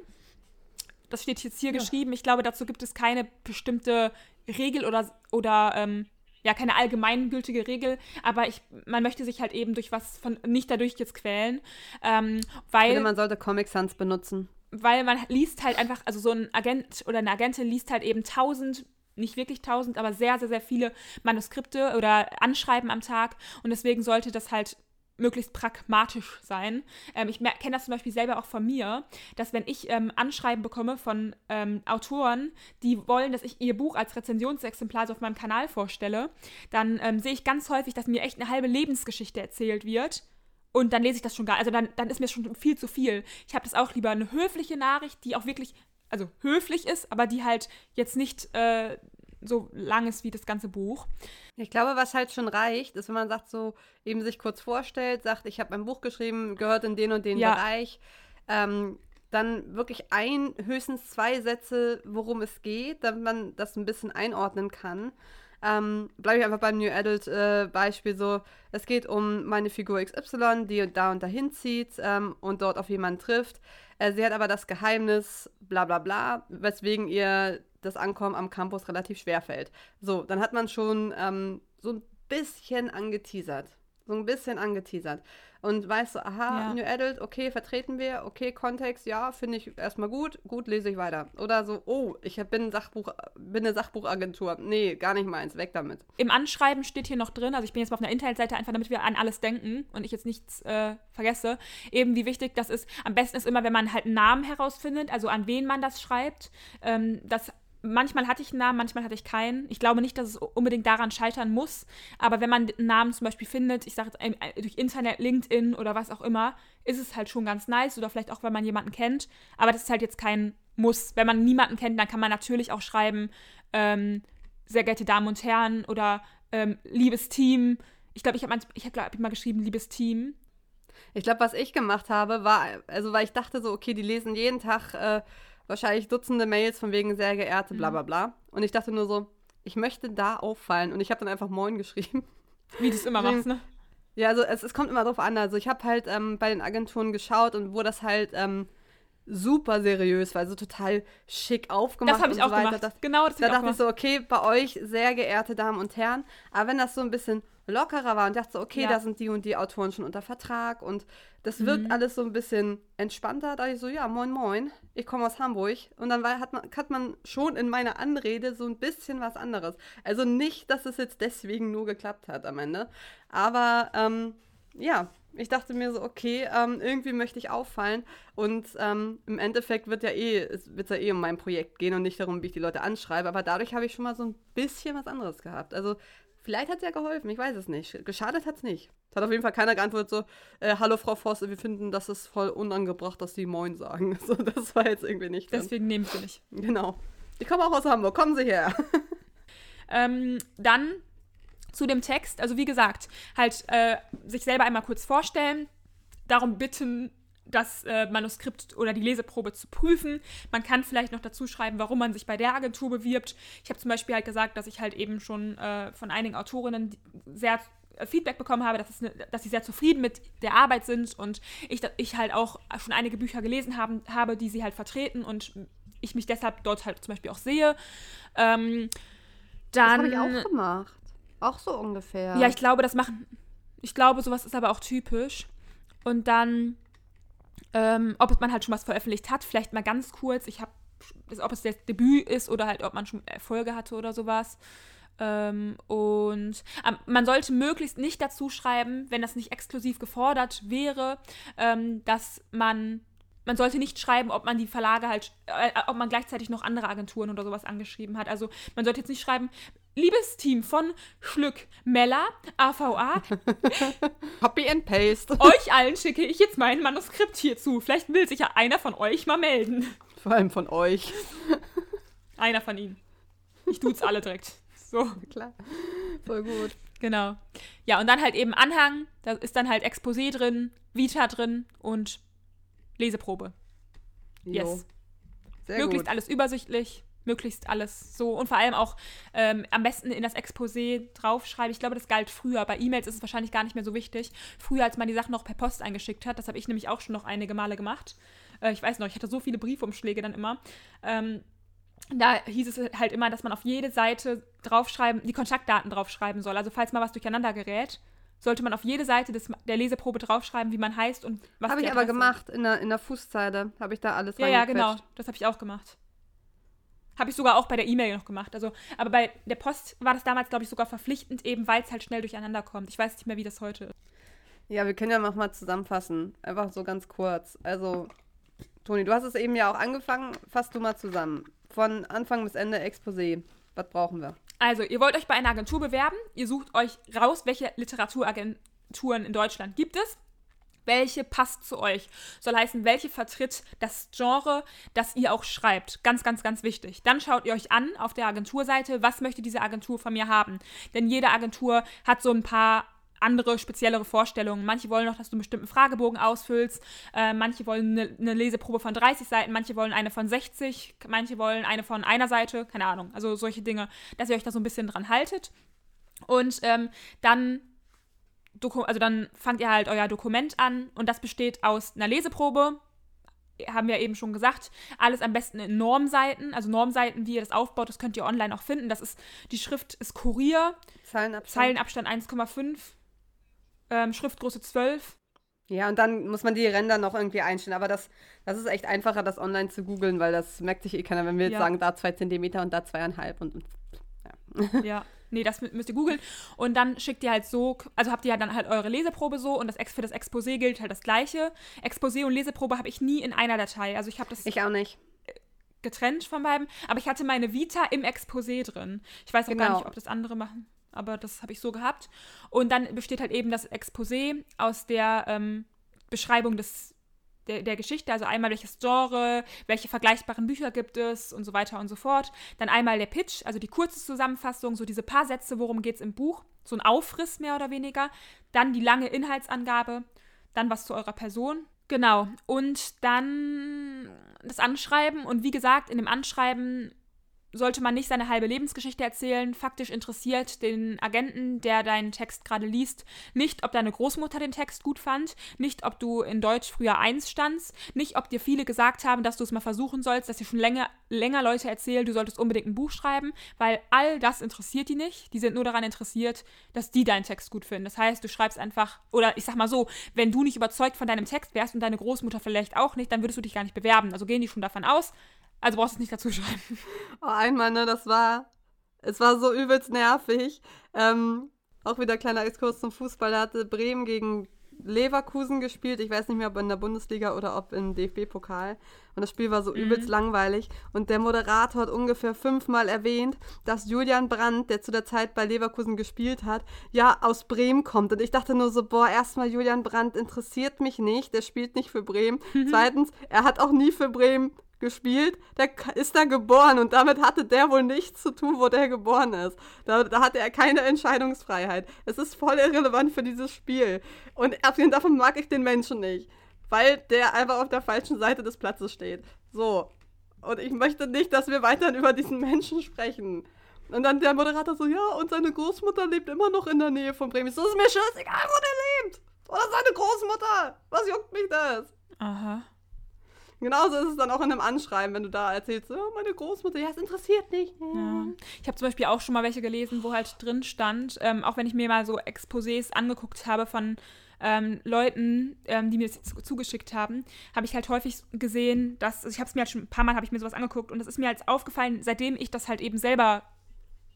Speaker 1: Das steht jetzt hier
Speaker 2: Ja.
Speaker 1: geschrieben. Ich glaube, dazu gibt es keine bestimmte Regel oder, oder ähm, ja, keine allgemeingültige Regel, aber ich, man möchte sich halt eben durch was von nicht dadurch jetzt quälen, ähm,
Speaker 2: Ich
Speaker 1: weil
Speaker 2: finde, man sollte Comic Sans benutzen.
Speaker 1: weil man liest halt einfach, also so ein Agent oder eine Agentin liest halt eben tausend, nicht wirklich tausend, aber sehr, sehr, sehr viele Manuskripte oder Anschreiben am Tag und deswegen sollte das halt möglichst pragmatisch sein. Ähm, ich kenne das zum Beispiel selber auch von mir, dass wenn ich ähm, Anschreiben bekomme von ähm, Autoren, die wollen, dass ich ihr Buch als Rezensionsexemplar so auf meinem Kanal vorstelle, dann ähm, sehe ich ganz häufig, dass mir echt eine halbe Lebensgeschichte erzählt wird. Und dann lese ich das schon gar, also dann, dann ist mir schon viel zu viel. Ich habe das auch lieber eine höfliche Nachricht, die auch wirklich, also höflich ist, aber die halt jetzt nicht äh, so lang ist wie das ganze Buch.
Speaker 2: Ich glaube, was halt schon reicht, ist, wenn man sagt, so eben sich kurz vorstellt, sagt, ich habe ein Buch geschrieben, gehört in den und den
Speaker 1: Ja.
Speaker 2: Bereich, ähm, dann wirklich ein, höchstens zwei Sätze, worum es geht, damit man das ein bisschen einordnen kann. Ähm, Bleibe ich einfach beim New Adult äh, Beispiel so, es geht um meine Figur XY, die da und dahin zieht ähm, und dort auf jemanden trifft. Äh, sie hat aber das Geheimnis, bla bla bla, weswegen ihr das Ankommen am Campus relativ schwer fällt. So, dann hat man schon ähm, so ein bisschen angeteasert. So ein bisschen angeteasert. Und weißt du, aha,
Speaker 1: Ja.
Speaker 2: New Adult, okay, vertreten wir, okay, Kontext, ja, finde ich erstmal gut, gut, lese ich weiter. Oder so, oh, ich bin, Sachbuch, bin eine Sachbuchagentur. Nee, gar nicht meins, weg damit.
Speaker 1: Im Anschreiben steht hier noch drin, also ich bin jetzt mal auf einer Internetseite, einfach damit wir an alles denken und ich jetzt nichts äh, vergesse, eben wie wichtig das ist. Am besten ist immer, wenn man halt einen Namen herausfindet, also an wen man das schreibt. Ähm, das, manchmal hatte ich einen Namen, manchmal hatte ich keinen. Ich glaube nicht, dass es unbedingt daran scheitern muss, aber wenn man einen Namen zum Beispiel findet, ich sage jetzt durch Internet, LinkedIn oder was auch immer, ist es halt schon ganz nice oder vielleicht auch, wenn man jemanden kennt, aber das ist halt jetzt kein Muss. Wenn man niemanden kennt, dann kann man natürlich auch schreiben, ähm, sehr geehrte Damen und Herren oder ähm, liebes Team. Ich glaube, ich habe ich hab, glaub, ich mal geschrieben, liebes Team.
Speaker 2: Ich glaube, was ich gemacht habe, war, also weil ich dachte so, okay, die lesen jeden Tag äh, wahrscheinlich Dutzende Mails von wegen sehr geehrte, bla bla bla. Und ich dachte nur so, ich möchte da auffallen. Und ich habe dann einfach Moin geschrieben.
Speaker 1: Wie du es immer machst, ne?
Speaker 2: Ja, also es, es kommt immer drauf an. Also ich habe halt ähm, bei den Agenturen geschaut und wo das halt ähm, super seriös war, also total schick aufgemacht.
Speaker 1: Das habe ich auch
Speaker 2: so weiter.
Speaker 1: gemacht.
Speaker 2: Das,
Speaker 1: genau, das
Speaker 2: da
Speaker 1: ich
Speaker 2: dachte ich so, okay, bei euch, sehr geehrte Damen und Herren. Aber wenn das so ein bisschen lockerer war und dachte so, okay,
Speaker 1: Ja.
Speaker 2: da sind die und die Autoren schon unter Vertrag und das wirkt
Speaker 1: Mhm.
Speaker 2: alles so ein bisschen entspannter, da ich so, ja, moin, moin, ich komme aus Hamburg. Und dann war, hat, man, hat man schon in meiner Anrede so ein bisschen was anderes. Also nicht, dass es jetzt deswegen nur geklappt hat am Ende. Aber ähm, ja, ich dachte mir so, okay, ähm, irgendwie möchte ich auffallen. Und ähm, im Endeffekt wird ja eh, es wird ja eh um mein Projekt gehen und nicht darum, wie ich die Leute anschreibe. Aber dadurch habe ich schon mal so ein bisschen was anderes gehabt. Also vielleicht hat es ja geholfen, ich weiß es nicht. Geschadet hat es nicht. Es hat auf jeden Fall keiner geantwortet so, äh, hallo Frau Voss, wir finden, das ist voll unangebracht, dass Sie Moin sagen. [laughs] So, das war jetzt irgendwie nicht drin.
Speaker 1: Deswegen nehmen sie nicht.
Speaker 2: Genau. Ich komme auch aus Hamburg, kommen Sie her. [laughs]
Speaker 1: Ähm, dann zu dem Text, also wie gesagt, halt äh, sich selber einmal kurz vorstellen, darum bitten, das äh, Manuskript oder die Leseprobe zu prüfen. Man kann vielleicht noch dazu schreiben, warum man sich bei der Agentur bewirbt. Ich habe zum Beispiel halt gesagt, dass ich halt eben schon äh, von einigen Autorinnen sehr äh, Feedback bekommen habe, dass, es ne, dass sie sehr zufrieden mit der Arbeit sind und ich, ich halt auch schon einige Bücher gelesen haben, habe, die sie halt vertreten und ich mich deshalb dort halt zum Beispiel auch sehe. Ähm, dann,
Speaker 2: Das habe ich auch gemacht. Auch so ungefähr.
Speaker 1: ja, ich glaube, das machen. Ich glaube, sowas ist aber auch typisch. Und dann, ähm, ob man halt schon was veröffentlicht hat, vielleicht mal ganz kurz. Ich habe, ob es das Debüt ist oder halt, ob man schon Erfolge hatte oder sowas. Ähm, und ähm, man sollte möglichst nicht dazu schreiben, wenn das nicht exklusiv gefordert wäre, ähm, dass man man sollte nicht schreiben, ob man die Verlage halt, äh, ob man gleichzeitig noch andere Agenturen oder sowas angeschrieben hat. Also man sollte jetzt nicht schreiben, liebes Team von Schlück, Mella, AVA, [laughs]
Speaker 2: Copy and Paste.
Speaker 1: euch allen schicke ich jetzt mein Manuskript hierzu. Vielleicht will sich ja einer von euch mal melden.
Speaker 2: Vor allem von euch.
Speaker 1: Einer von ihnen. Ich duze alle direkt. So. [laughs]
Speaker 2: Klar. Voll gut.
Speaker 1: Genau. Ja, und dann halt eben Anhang, da ist dann halt Exposé drin, Vita drin und Leseprobe.
Speaker 2: Jo.
Speaker 1: Yes.
Speaker 2: Sehr
Speaker 1: möglichst
Speaker 2: gut.
Speaker 1: alles übersichtlich, möglichst alles so und vor allem auch ähm, am besten in das Exposé draufschreiben. Ich glaube, das galt früher. Bei E-Mails ist es wahrscheinlich gar nicht mehr so wichtig. Früher, als man die Sachen noch per Post eingeschickt hat, das habe ich nämlich auch schon noch einige Male gemacht. Äh, ich weiß noch, ich hatte so viele Briefumschläge dann immer. Ähm, da hieß es halt immer, dass man auf jede Seite draufschreiben, die Kontaktdaten draufschreiben soll. Also falls mal was durcheinander gerät, sollte man auf jede Seite des, der Leseprobe draufschreiben, wie man heißt und was
Speaker 2: Habe ich aber gemacht. In der, in der Fußzeile habe ich da alles
Speaker 1: Ja, ja, genau. Das habe ich auch gemacht. Habe ich sogar auch bei der E-Mail noch gemacht. Also, aber bei der Post war das damals, glaube ich, sogar verpflichtend, eben weil es halt schnell durcheinander kommt. Ich weiß nicht mehr, wie das heute ist.
Speaker 2: Ja, wir können ja noch mal zusammenfassen. Einfach so ganz kurz. Also, Toni, du hast es eben ja auch angefangen. Fass du mal zusammen. Von Anfang bis Ende Exposé. Was brauchen wir?
Speaker 1: Also, ihr wollt euch bei einer Agentur bewerben. Ihr sucht euch raus, welche Literaturagenturen in Deutschland gibt es. Welche passt zu euch? Soll heißen, welche vertritt das Genre, das ihr auch schreibt. Ganz, ganz, ganz wichtig. Dann schaut ihr euch an auf der Agenturseite, was möchte diese Agentur von mir haben. Denn jede Agentur hat so ein paar andere, speziellere Vorstellungen. Manche wollen noch, dass du einen bestimmten Fragebogen ausfüllst. Äh, manche wollen eine, eine Leseprobe von 30 Seiten, manche wollen eine von 60, manche wollen eine von einer Seite. Keine Ahnung. Also solche Dinge, dass ihr euch da so ein bisschen dran haltet. Und ähm, dann, Doku also dann fangt ihr halt euer Dokument an und das besteht aus einer Leseprobe, haben wir eben schon gesagt, alles am besten in Normseiten, also Normseiten, wie ihr das aufbaut, das könnt ihr online auch finden. Das ist, die Schrift ist Kurier,
Speaker 2: Zeilenabstand.
Speaker 1: Zeilenabstand 1,5, ähm, Schriftgröße 12.
Speaker 2: Ja, und dann muss man die Ränder noch irgendwie einstellen. Aber das, das ist echt einfacher, das online zu googeln, weil das merkt sich eh keiner, wenn wir jetzt
Speaker 1: Ja.
Speaker 2: sagen, da zwei Zentimeter und da zweieinhalb und, und ja.
Speaker 1: Ja, [laughs] nee, das mü- müsst ihr googeln. Und dann schickt ihr halt so, also habt ihr ja dann halt eure Leseprobe so und das für das Exposé gilt halt das gleiche. Exposé und Leseprobe habe ich nie in einer Datei. Also ich habe das
Speaker 2: Ich auch nicht.
Speaker 1: getrennt von beiden, aber ich hatte meine Vita im Exposé drin. Ich weiß auch gar
Speaker 2: Genau.
Speaker 1: nicht, ob das andere machen, aber das habe ich so gehabt. Und dann besteht halt eben das Exposé aus der ähm, Beschreibung des, der, der Geschichte, also einmal welches Genre, welche vergleichbaren Bücher gibt es und so weiter und so fort. Dann einmal der Pitch, also die kurze Zusammenfassung, so diese paar Sätze, worum geht es im Buch, so ein Aufriss mehr oder weniger. Dann die lange Inhaltsangabe, dann was zu eurer Person. Genau. Und dann das Anschreiben. Und wie gesagt, in dem Anschreiben sollte man nicht seine halbe Lebensgeschichte erzählen. Faktisch interessiert den Agenten, der deinen Text gerade liest, nicht, ob deine Großmutter den Text gut fand, nicht, ob du in Deutsch früher eins standst, nicht, ob dir viele gesagt haben, dass du es mal versuchen sollst, dass dir schon länger, länger Leute erzählen, du solltest unbedingt ein Buch schreiben, weil all das interessiert die nicht. Die sind nur daran interessiert, dass die deinen Text gut finden. Das heißt, du schreibst einfach, oder ich sag mal so, wenn du nicht überzeugt von deinem Text wärst und deine Großmutter vielleicht auch nicht, dann würdest du dich gar nicht bewerben. Also gehen die schon davon aus. Also brauchst du es nicht dazu schreiben.
Speaker 2: Oh, einmal, ne, das war, es war so übelst nervig. Ähm, auch wieder kleiner Exkurs zum Fußball. Da hatte Bremen gegen Leverkusen gespielt. Ich weiß nicht mehr, ob in der Bundesliga oder ob im DFB-Pokal. Und das Spiel war so übelst langweilig. Und der Moderator hat ungefähr fünfmal erwähnt, dass Julian Brandt, der zu der Zeit bei Leverkusen gespielt hat, ja aus Bremen kommt. Und ich dachte nur so, boah, erstmal Julian Brandt interessiert mich nicht. Der spielt nicht für Bremen. [laughs] Zweitens, er hat auch nie für Bremen gespielt, der ist da geboren und damit hatte der wohl nichts zu tun, wo der geboren ist. Da, da hatte er keine Entscheidungsfreiheit. Es ist voll irrelevant für dieses Spiel. Und abgesehen davon mag ich den Menschen nicht, weil der einfach auf der falschen Seite des Platzes steht. So. Und ich möchte nicht, dass wir weiterhin über diesen Menschen sprechen. Und dann der Moderator so, ja, und seine Großmutter lebt immer noch in der Nähe von Bremen. So ist mir scheißegal, wo der lebt. Oder seine Großmutter. Was juckt mich das?
Speaker 1: Aha.
Speaker 2: Genauso ist es dann auch in einem Anschreiben, wenn du da erzählst, oh, meine Großmutter, ja, es interessiert nicht.
Speaker 1: Ja. Ich habe zum Beispiel auch schon mal welche gelesen, wo halt drin stand, ähm, auch wenn ich mir mal so Exposés angeguckt habe von ähm, Leuten, ähm, die mir das zu- zugeschickt haben, habe ich halt häufig gesehen, dass, also ich habe es mir halt schon ein paar Mal habe ich mir sowas angeguckt und es ist mir halt aufgefallen, seitdem ich das halt eben selber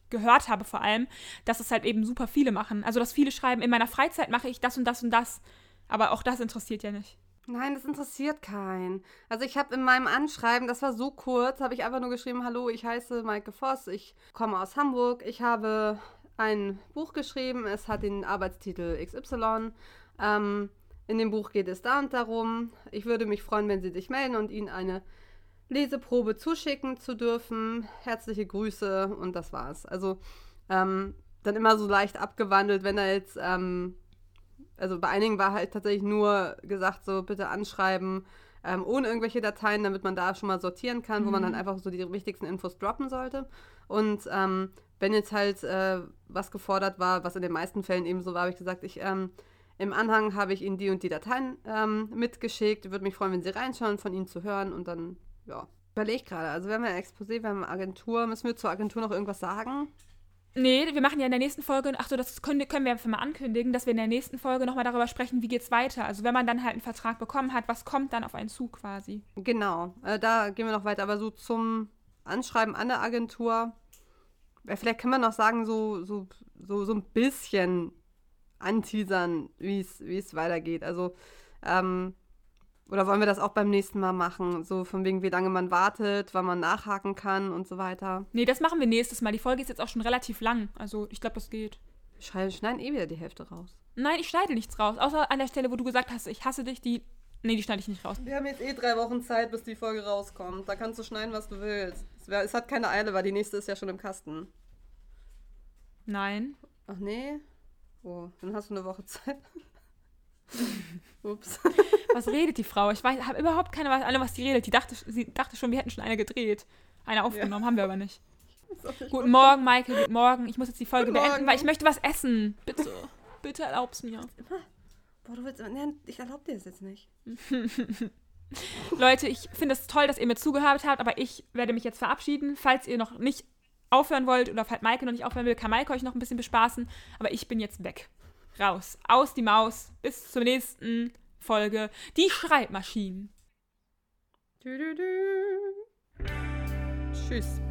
Speaker 1: gehört habe vor allem, dass es halt eben super viele machen. Also dass viele schreiben, in meiner Freizeit mache ich das und das und das, aber auch das interessiert ja nicht.
Speaker 2: Nein, das interessiert keinen. Also ich habe in meinem Anschreiben, das war so kurz, habe ich einfach nur geschrieben, hallo, ich heiße Maike Voss, ich komme aus Hamburg, ich habe ein Buch geschrieben, es hat den Arbeitstitel XY. Ähm, in dem Buch geht es da und darum. Ich würde mich freuen, wenn Sie sich melden und Ihnen eine Leseprobe zuschicken zu dürfen. Herzliche Grüße und das war's. Also ähm, dann immer so leicht abgewandelt, wenn er jetzt, ähm, also bei einigen war halt tatsächlich nur gesagt, so bitte anschreiben, ähm, ohne irgendwelche Dateien, damit man da schon mal sortieren kann, mhm. wo man dann mhm. einfach so die wichtigsten Infos droppen sollte. Und ähm, wenn jetzt halt äh, was gefordert war, was in den meisten Fällen eben so war, habe ich gesagt, ich ähm, im Anhang habe ich Ihnen die und die Dateien ähm, mitgeschickt. Würde mich freuen, wenn Sie reinschauen, von Ihnen zu hören und dann, ja. Überleg gerade, also wir haben ja Exposé, wir haben eine Agentur. Müssen wir zur Agentur noch irgendwas sagen?
Speaker 1: Nee, wir machen ja in der nächsten Folge, ach so, das können, können wir einfach mal ankündigen, dass wir in der nächsten Folge nochmal darüber sprechen, wie geht's weiter. Also wenn man dann halt einen Vertrag bekommen hat, was kommt dann auf einen zu quasi?
Speaker 2: Genau, äh, da gehen wir noch weiter. Aber so zum Anschreiben an der Agentur, äh, vielleicht kann man noch sagen, so, so, so, so ein bisschen anteasern, wie es weitergeht. Also, ähm, oder wollen wir das auch beim nächsten Mal machen? So von wegen, wie lange man wartet, wann man nachhaken kann und so weiter.
Speaker 1: Nee, das machen wir nächstes Mal. Die Folge ist jetzt auch schon relativ lang. Also ich glaube, das geht.
Speaker 2: Wir schneiden eh wieder die Hälfte raus.
Speaker 1: Nein, ich schneide nichts raus. Außer an der Stelle, wo du gesagt hast, ich hasse dich, die. Nee, die schneide ich nicht raus.
Speaker 2: Wir haben jetzt eh drei Wochen Zeit, bis die Folge rauskommt. Da kannst du schneiden, was du willst. Es, wär, es hat keine Eile, weil die nächste ist ja schon im Kasten.
Speaker 1: Nein.
Speaker 2: Ach nee? Oh, dann hast du eine Woche Zeit. [laughs] [laughs]
Speaker 1: Ups. Was redet die Frau? Ich habe überhaupt keine Ahnung, was die redet. Die dachte, sie dachte schon, wir hätten schon eine gedreht. Eine aufgenommen, ja. haben wir aber nicht. Guten Morgen, Michael. Guten Morgen. Ich muss jetzt die Folge beenden, weil ich möchte was essen. Bitte. Bitte erlaub's mir.
Speaker 2: Boah, du willst. Nee, ich erlaub dir das jetzt nicht. [laughs]
Speaker 1: Leute, ich finde es toll, dass ihr mir zugehört habt, aber ich werde mich jetzt verabschieden. Falls ihr noch nicht aufhören wollt oder falls Maike noch nicht aufhören will, kann Maike euch noch ein bisschen bespaßen. Aber ich bin jetzt weg raus. Aus die Maus. Bis zur nächsten Folge. Die Schreibmaschinen.
Speaker 2: Tschüss.